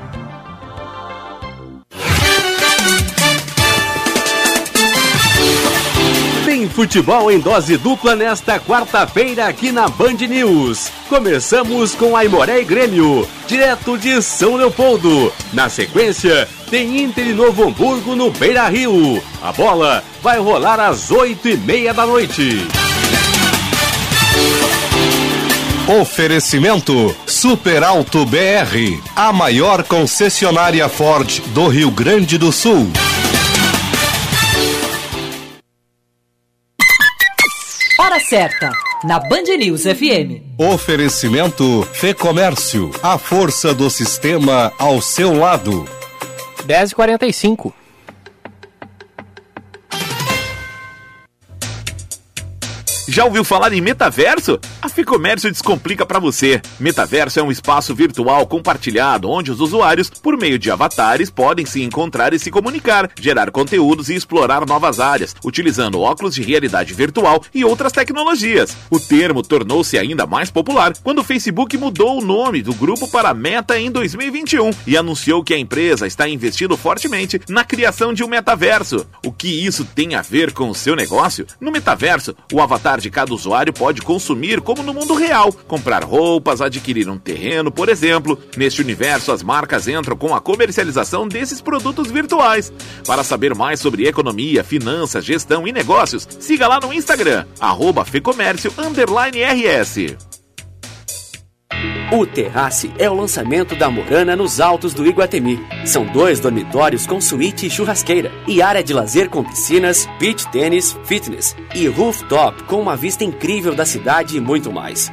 Futebol em dose dupla nesta quarta-feira aqui na Band News. Começamos com Aimoré e Grêmio, direto de São Leopoldo. Na sequência, tem Inter e Novo Hamburgo no Beira Rio. A bola vai rolar às oito e meia da noite. Oferecimento Super Alto BR, a maior concessionária Ford do Rio Grande do Sul. Hora certa, na Band News FM. Oferecimento Fê Comércio, a força do sistema ao seu lado. 10h45. Já ouviu falar em metaverso? A Ficomércio descomplica para você. Metaverso é um espaço virtual compartilhado onde os usuários, por meio de avatares, podem se encontrar e se comunicar, gerar conteúdos e explorar novas áreas, utilizando óculos de realidade virtual e outras tecnologias. O termo tornou-se ainda mais popular quando o Facebook mudou o nome do grupo para Meta em 2021 e anunciou que a empresa está investindo fortemente na criação de um metaverso. O que isso tem a ver com o seu negócio? No metaverso, o avatar de cada usuário pode consumir como no mundo real, comprar roupas, adquirir um terreno, por exemplo. Neste universo, as marcas entram com a comercialização desses produtos virtuais. Para saber mais sobre economia, finanças, gestão e negócios, siga lá no Instagram, arroba Fecomércio, RS. O Terrace é o lançamento da Morana nos altos do Iguatemi. São dois dormitórios com suíte e churrasqueira e área de lazer com piscinas, beach tênis, fitness e rooftop com uma vista incrível da cidade e muito mais.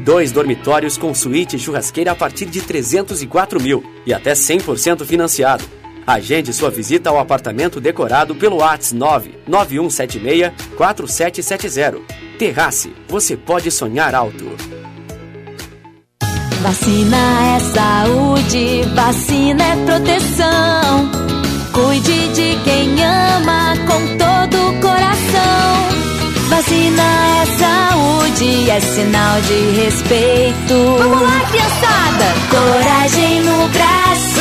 Dois dormitórios com suíte e churrasqueira a partir de 304 mil e até 100% financiado. Agende sua visita ao apartamento decorado pelo WhatsApp 99176 4770. Terrace, você pode sonhar alto. Vacina é saúde, vacina é proteção. Cuide de quem ama com todo o coração. Vacina é saúde, é sinal de respeito. Vamos lá, criançada! Coragem no braço,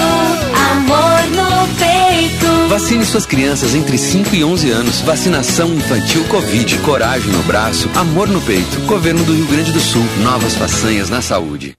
amor no peito. Vacine suas crianças entre 5 e 11 anos. Vacinação infantil Covid. Coragem no braço, amor no peito. Governo do Rio Grande do Sul. Novas façanhas na saúde.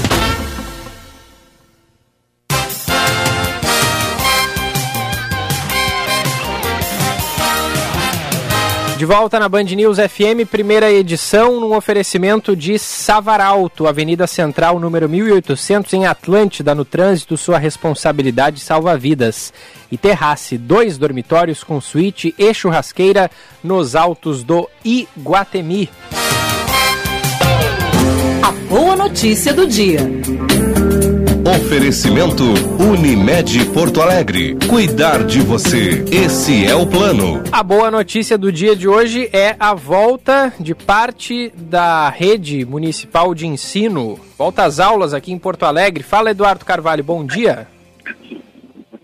De volta na Band News FM, primeira edição, num oferecimento de Savaralto, Avenida Central, número 1800, em Atlântida, no trânsito, sua responsabilidade salva vidas. E Terrace, dois dormitórios com suíte e churrasqueira nos altos do Iguatemi. A boa notícia do dia. Oferecimento Unimed Porto Alegre. Cuidar de você. Esse é o plano. A boa notícia do dia de hoje é a volta de parte da rede municipal de ensino. Volta às aulas aqui em Porto Alegre. Fala, Eduardo Carvalho, bom dia.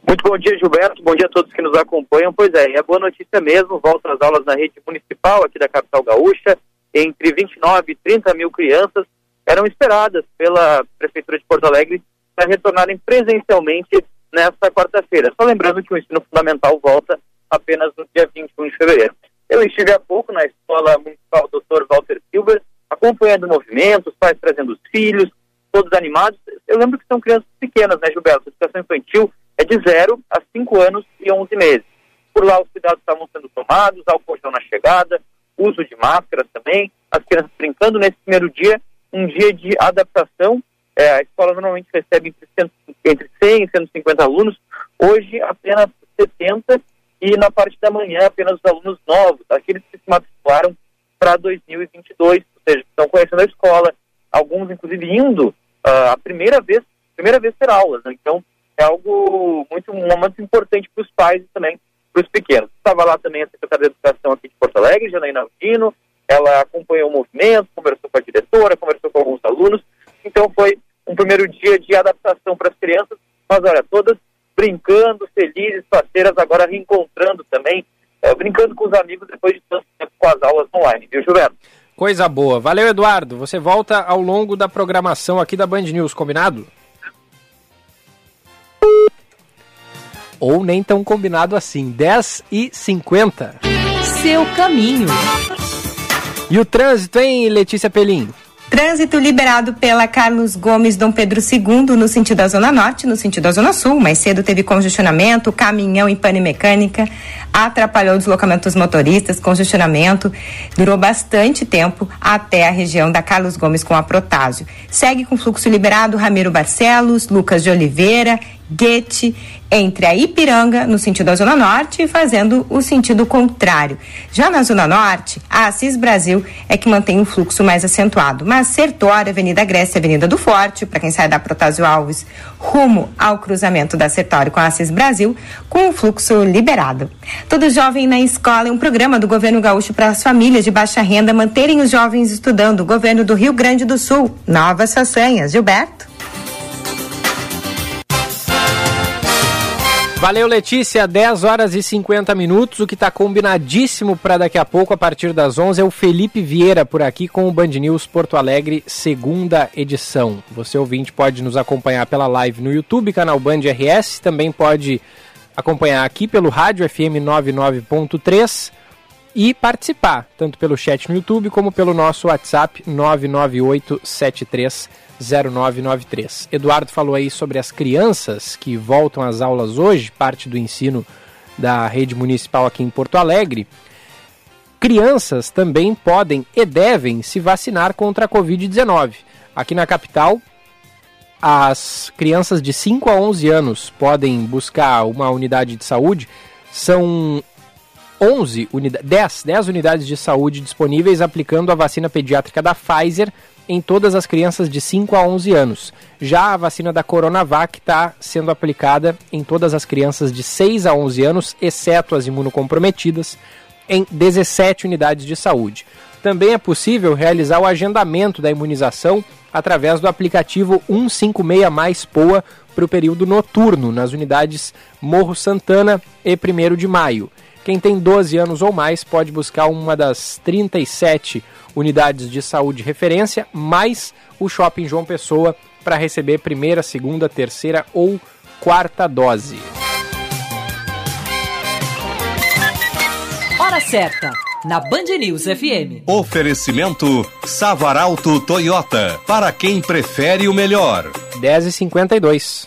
Muito bom dia, Gilberto. Bom dia a todos que nos acompanham. Pois é, é boa notícia mesmo. Volta às aulas na rede municipal aqui da capital gaúcha. Entre 29 e 30 mil crianças eram esperadas pela Prefeitura de Porto Alegre para retornarem presencialmente nesta quarta-feira. Só lembrando que o ensino fundamental volta apenas no dia 21 de fevereiro. Eu estive há pouco na Escola Municipal Dr. Walter Silver, acompanhando o movimento, os pais trazendo os filhos, todos animados. Eu lembro que são crianças pequenas, né, Gilberto? A educação infantil é de 0 a 5 anos e 11 meses. Por lá, os cuidados estavam sendo tomados, álcool na chegada, uso de máscaras também, as crianças brincando nesse primeiro dia, um dia de adaptação é, a escola normalmente recebe entre, entre 100 e 150 alunos, hoje apenas 70 e na parte da manhã apenas os alunos novos, aqueles que se matricularam para 2022, ou seja, estão conhecendo a escola, alguns inclusive indo uh, a primeira vez, primeira vez ter aulas, né? então é algo muito, um momento importante para os pais e também para os pequenos. Estava lá também a secretária de Educação aqui de Porto Alegre, Janaína Aldino, ela acompanhou o movimento, conversou com a diretora, conversou com alguns alunos, então foi um primeiro dia de adaptação para as crianças, mas olha, todas brincando, felizes, parceiras, agora reencontrando também, é, brincando com os amigos depois de tanto tempo com as aulas online, viu, Gilberto? Coisa boa. Valeu, Eduardo. Você volta ao longo da programação aqui da Band News, combinado? Ou nem tão combinado assim. 10 e 50. Seu caminho. E o trânsito, hein, Letícia Pelim? Trânsito liberado pela Carlos Gomes Dom Pedro II no sentido da Zona Norte, no sentido da Zona Sul. Mais cedo teve congestionamento, caminhão em pane mecânica, atrapalhou o deslocamento dos motoristas, congestionamento. Durou bastante tempo até a região da Carlos Gomes com a Protásio. Segue com fluxo liberado Ramiro Barcelos, Lucas de Oliveira, Guete entre a Ipiranga, no sentido da Zona Norte, fazendo o sentido contrário. Já na Zona Norte, a Assis Brasil é que mantém um fluxo mais acentuado, mas Sertório, Avenida Grécia, Avenida do Forte, para quem sai da Protásio Alves, rumo ao cruzamento da Sertório com a Assis Brasil, com o fluxo liberado. Todo Jovem na Escola é um programa do governo gaúcho para as famílias de baixa renda manterem os jovens estudando. O governo do Rio Grande do Sul. Novas façanhas. Gilberto? Valeu, Letícia. 10 horas e 50 minutos. O que está combinadíssimo para daqui a pouco, a partir das 11, é o Felipe Vieira por aqui com o Band News Porto Alegre, segunda edição. Você, ouvinte, pode nos acompanhar pela live no YouTube, canal Band RS. Também pode acompanhar aqui pelo rádio FM 99.3 e participar, tanto pelo chat no YouTube como pelo nosso WhatsApp 99873 0993. Eduardo falou aí sobre as crianças que voltam às aulas hoje, parte do ensino da rede municipal aqui em Porto Alegre, crianças também podem e devem se vacinar contra a Covid-19. Aqui na capital, as crianças de 5 a 11 anos podem buscar uma unidade de saúde. São 11 unidades, 10, 10 unidades de saúde disponíveis aplicando a vacina pediátrica da Pfizer em todas as crianças de 5 a 11 anos. Já a vacina da Coronavac está sendo aplicada em todas as crianças de 6 a 11 anos, exceto as imunocomprometidas, em 17 unidades de saúde. Também é possível realizar o agendamento da imunização através do aplicativo 156 Mais Poa para o período noturno nas unidades Morro Santana e 1 de Maio. Quem tem 12 anos ou mais pode buscar uma das 37 unidades de saúde referência, mais o Shopping João Pessoa para receber primeira, segunda, terceira ou quarta dose. Hora certa, na Band News FM. Oferecimento Savaralto Toyota, para quem prefere o melhor. 10h52.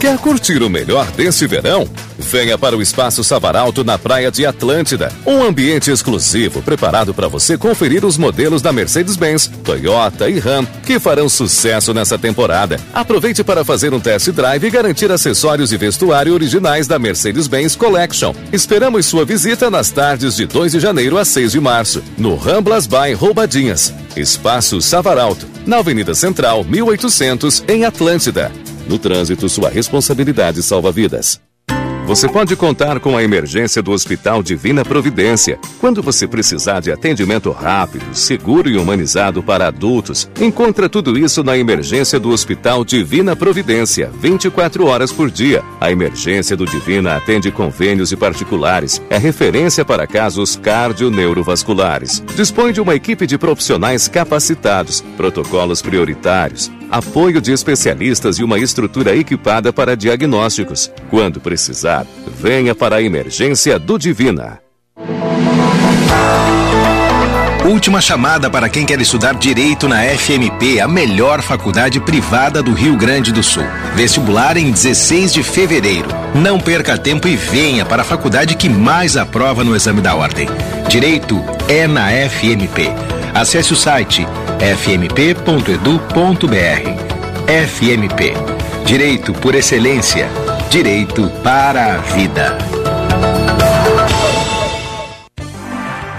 Quer curtir o melhor desse verão? Venha para o Espaço Savaralto na Praia de Atlântida. Um ambiente exclusivo preparado para você conferir os modelos da Mercedes-Benz, Toyota e Ram que farão sucesso nessa temporada. Aproveite para fazer um test drive e garantir acessórios e vestuário originais da Mercedes-Benz Collection. Esperamos sua visita nas tardes de 2 de janeiro a 6 de março, no Ramblas by Roubadinhas. Espaço Savaralto, na Avenida Central, 1800, em Atlântida. No trânsito, sua responsabilidade salva vidas. Você pode contar com a emergência do Hospital Divina Providência. Quando você precisar de atendimento rápido, seguro e humanizado para adultos, encontra tudo isso na emergência do Hospital Divina Providência, 24 horas por dia. A emergência do Divina atende convênios e particulares. É referência para casos cardio-neurovasculares. Dispõe de uma equipe de profissionais capacitados, protocolos prioritários, apoio de especialistas e uma estrutura equipada para diagnósticos. Quando precisar, venha para a emergência do Divina. Última chamada para quem quer estudar Direito na FMP, a melhor faculdade privada do Rio Grande do Sul. Vestibular em 16 de fevereiro. Não perca tempo e venha para a faculdade que mais aprova no exame da ordem. Direito é na FMP. Acesse o site fmp.edu.br. FMP. Direito por excelência. Direito para a vida.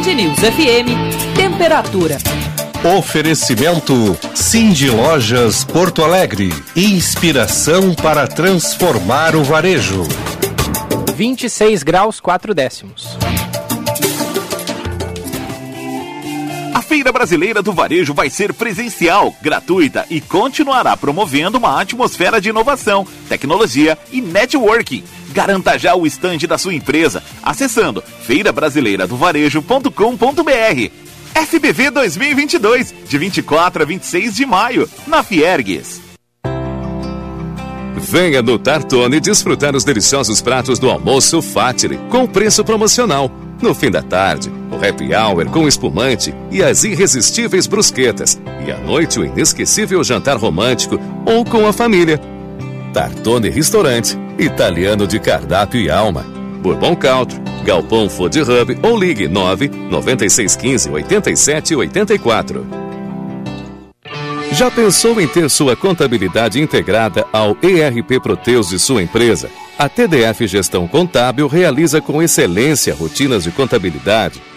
Band News FM, temperatura. Oferecimento Cindy Lojas Porto Alegre. Inspiração para transformar o varejo. 26 graus 4 décimos. Feira Brasileira do Varejo vai ser presencial, gratuita e continuará promovendo uma atmosfera de inovação, tecnologia e networking. Garanta já o estande da sua empresa acessando feirabrasileiradovarejo.com.br. FBV 2022, de 24 a 26 de maio, na Fiergues. Venha no Tartone desfrutar os deliciosos pratos do almoço Fatile, com preço promocional. No fim da tarde, happy hour com espumante e as irresistíveis brusquetas. E à noite, o inesquecível jantar romântico ou com a família. Tartone Restaurante, italiano de cardápio e alma. Bourbon Country, Galpão Food Hub ou ligue 9 9615 87 84. Já pensou em ter sua contabilidade integrada ao ERP Proteus de sua empresa? A TDF Gestão Contábil realiza com excelência rotinas de contabilidade,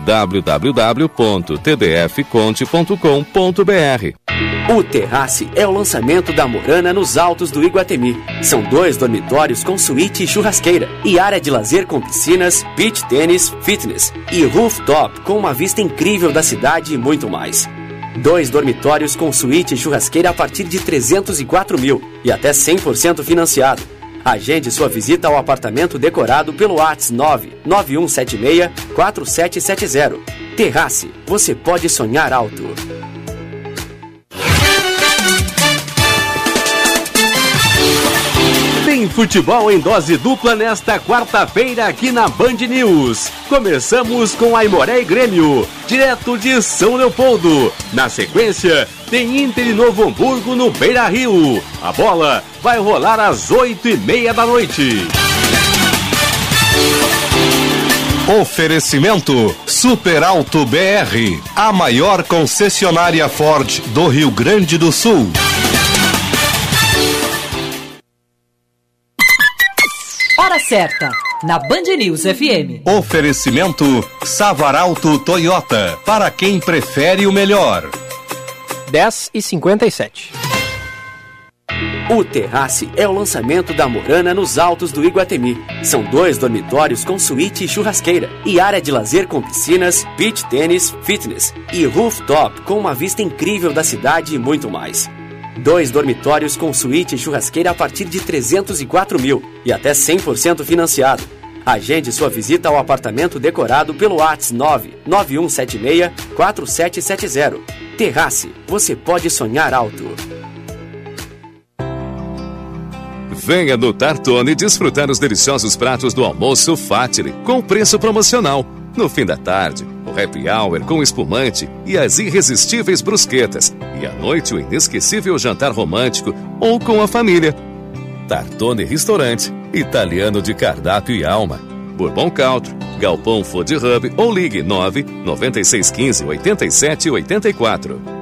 www.tdfconte.com.br. O Terrace é o lançamento da Morana nos altos do Iguatemi. São dois dormitórios com suíte e churrasqueira e área de lazer com piscinas, beach tênis, fitness e rooftop com uma vista incrível da cidade e muito mais. Dois dormitórios com suíte e churrasqueira a partir de 304 mil e até 100% financiado. Agende sua visita ao apartamento decorado pelo ATS 99176 4770. Terrace, você pode sonhar alto. Futebol em dose dupla nesta quarta-feira aqui na Band News. Começamos com Aimoré e Grêmio, direto de São Leopoldo. Na sequência, tem Inter e Novo Hamburgo no Beira Rio. A bola vai rolar às oito e meia da noite. Oferecimento Super Alto BR, a maior concessionária Ford do Rio Grande do Sul. Hora certa, na Band News FM. Oferecimento Savaralto Toyota, para quem prefere o melhor. 10 e 57. O Terrace é o lançamento da Morana nos altos do Iguatemi. São dois dormitórios com suíte e churrasqueira e área de lazer com piscinas, beach tênis, fitness e rooftop com uma vista incrível da cidade e muito mais. Dois dormitórios com suíte e churrasqueira a partir de 304 mil e até 100% financiado. Agende sua visita ao apartamento decorado pelo ATS 99176 4770. Terrace, você pode sonhar alto. Venha no Tartone desfrutar os deliciosos pratos do almoço Fatile com preço promocional. No fim da tarde, o happy hour com espumante e as irresistíveis brusquetas. E à noite, o inesquecível jantar romântico ou com a família. Tartone Restaurante, italiano de cardápio e alma. Bourbon Country, Galpão Food Hub ou ligue 9 9615 87 84.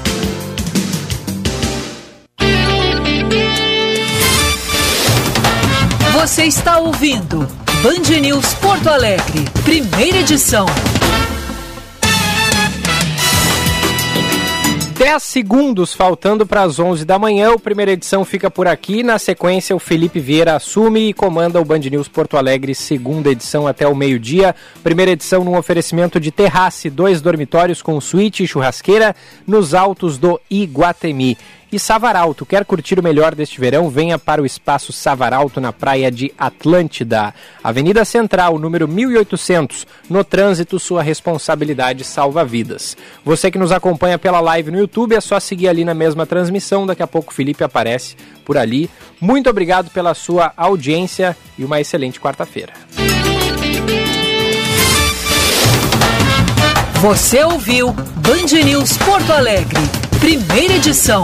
Você está ouvindo Band News Porto Alegre, primeira edição. 10 segundos faltando para as 11 da manhã. O primeira edição fica por aqui. Na sequência, o Felipe Vieira assume e comanda o Band News Porto Alegre, segunda edição até o meio-dia. Primeira edição num oferecimento de terrace, dois dormitórios com suíte e churrasqueira nos altos do Iguatemi. E Savaralto, quer curtir o melhor deste verão? Venha para o Espaço Savaralto na praia de Atlântida. Avenida Central, número 1800. No trânsito, sua responsabilidade salva vidas. Você que nos acompanha pela live no YouTube, é só seguir ali na mesma transmissão. Daqui a pouco o Felipe aparece por ali. Muito obrigado pela sua audiência e uma excelente quarta-feira. Você ouviu Band News Porto Alegre, primeira edição.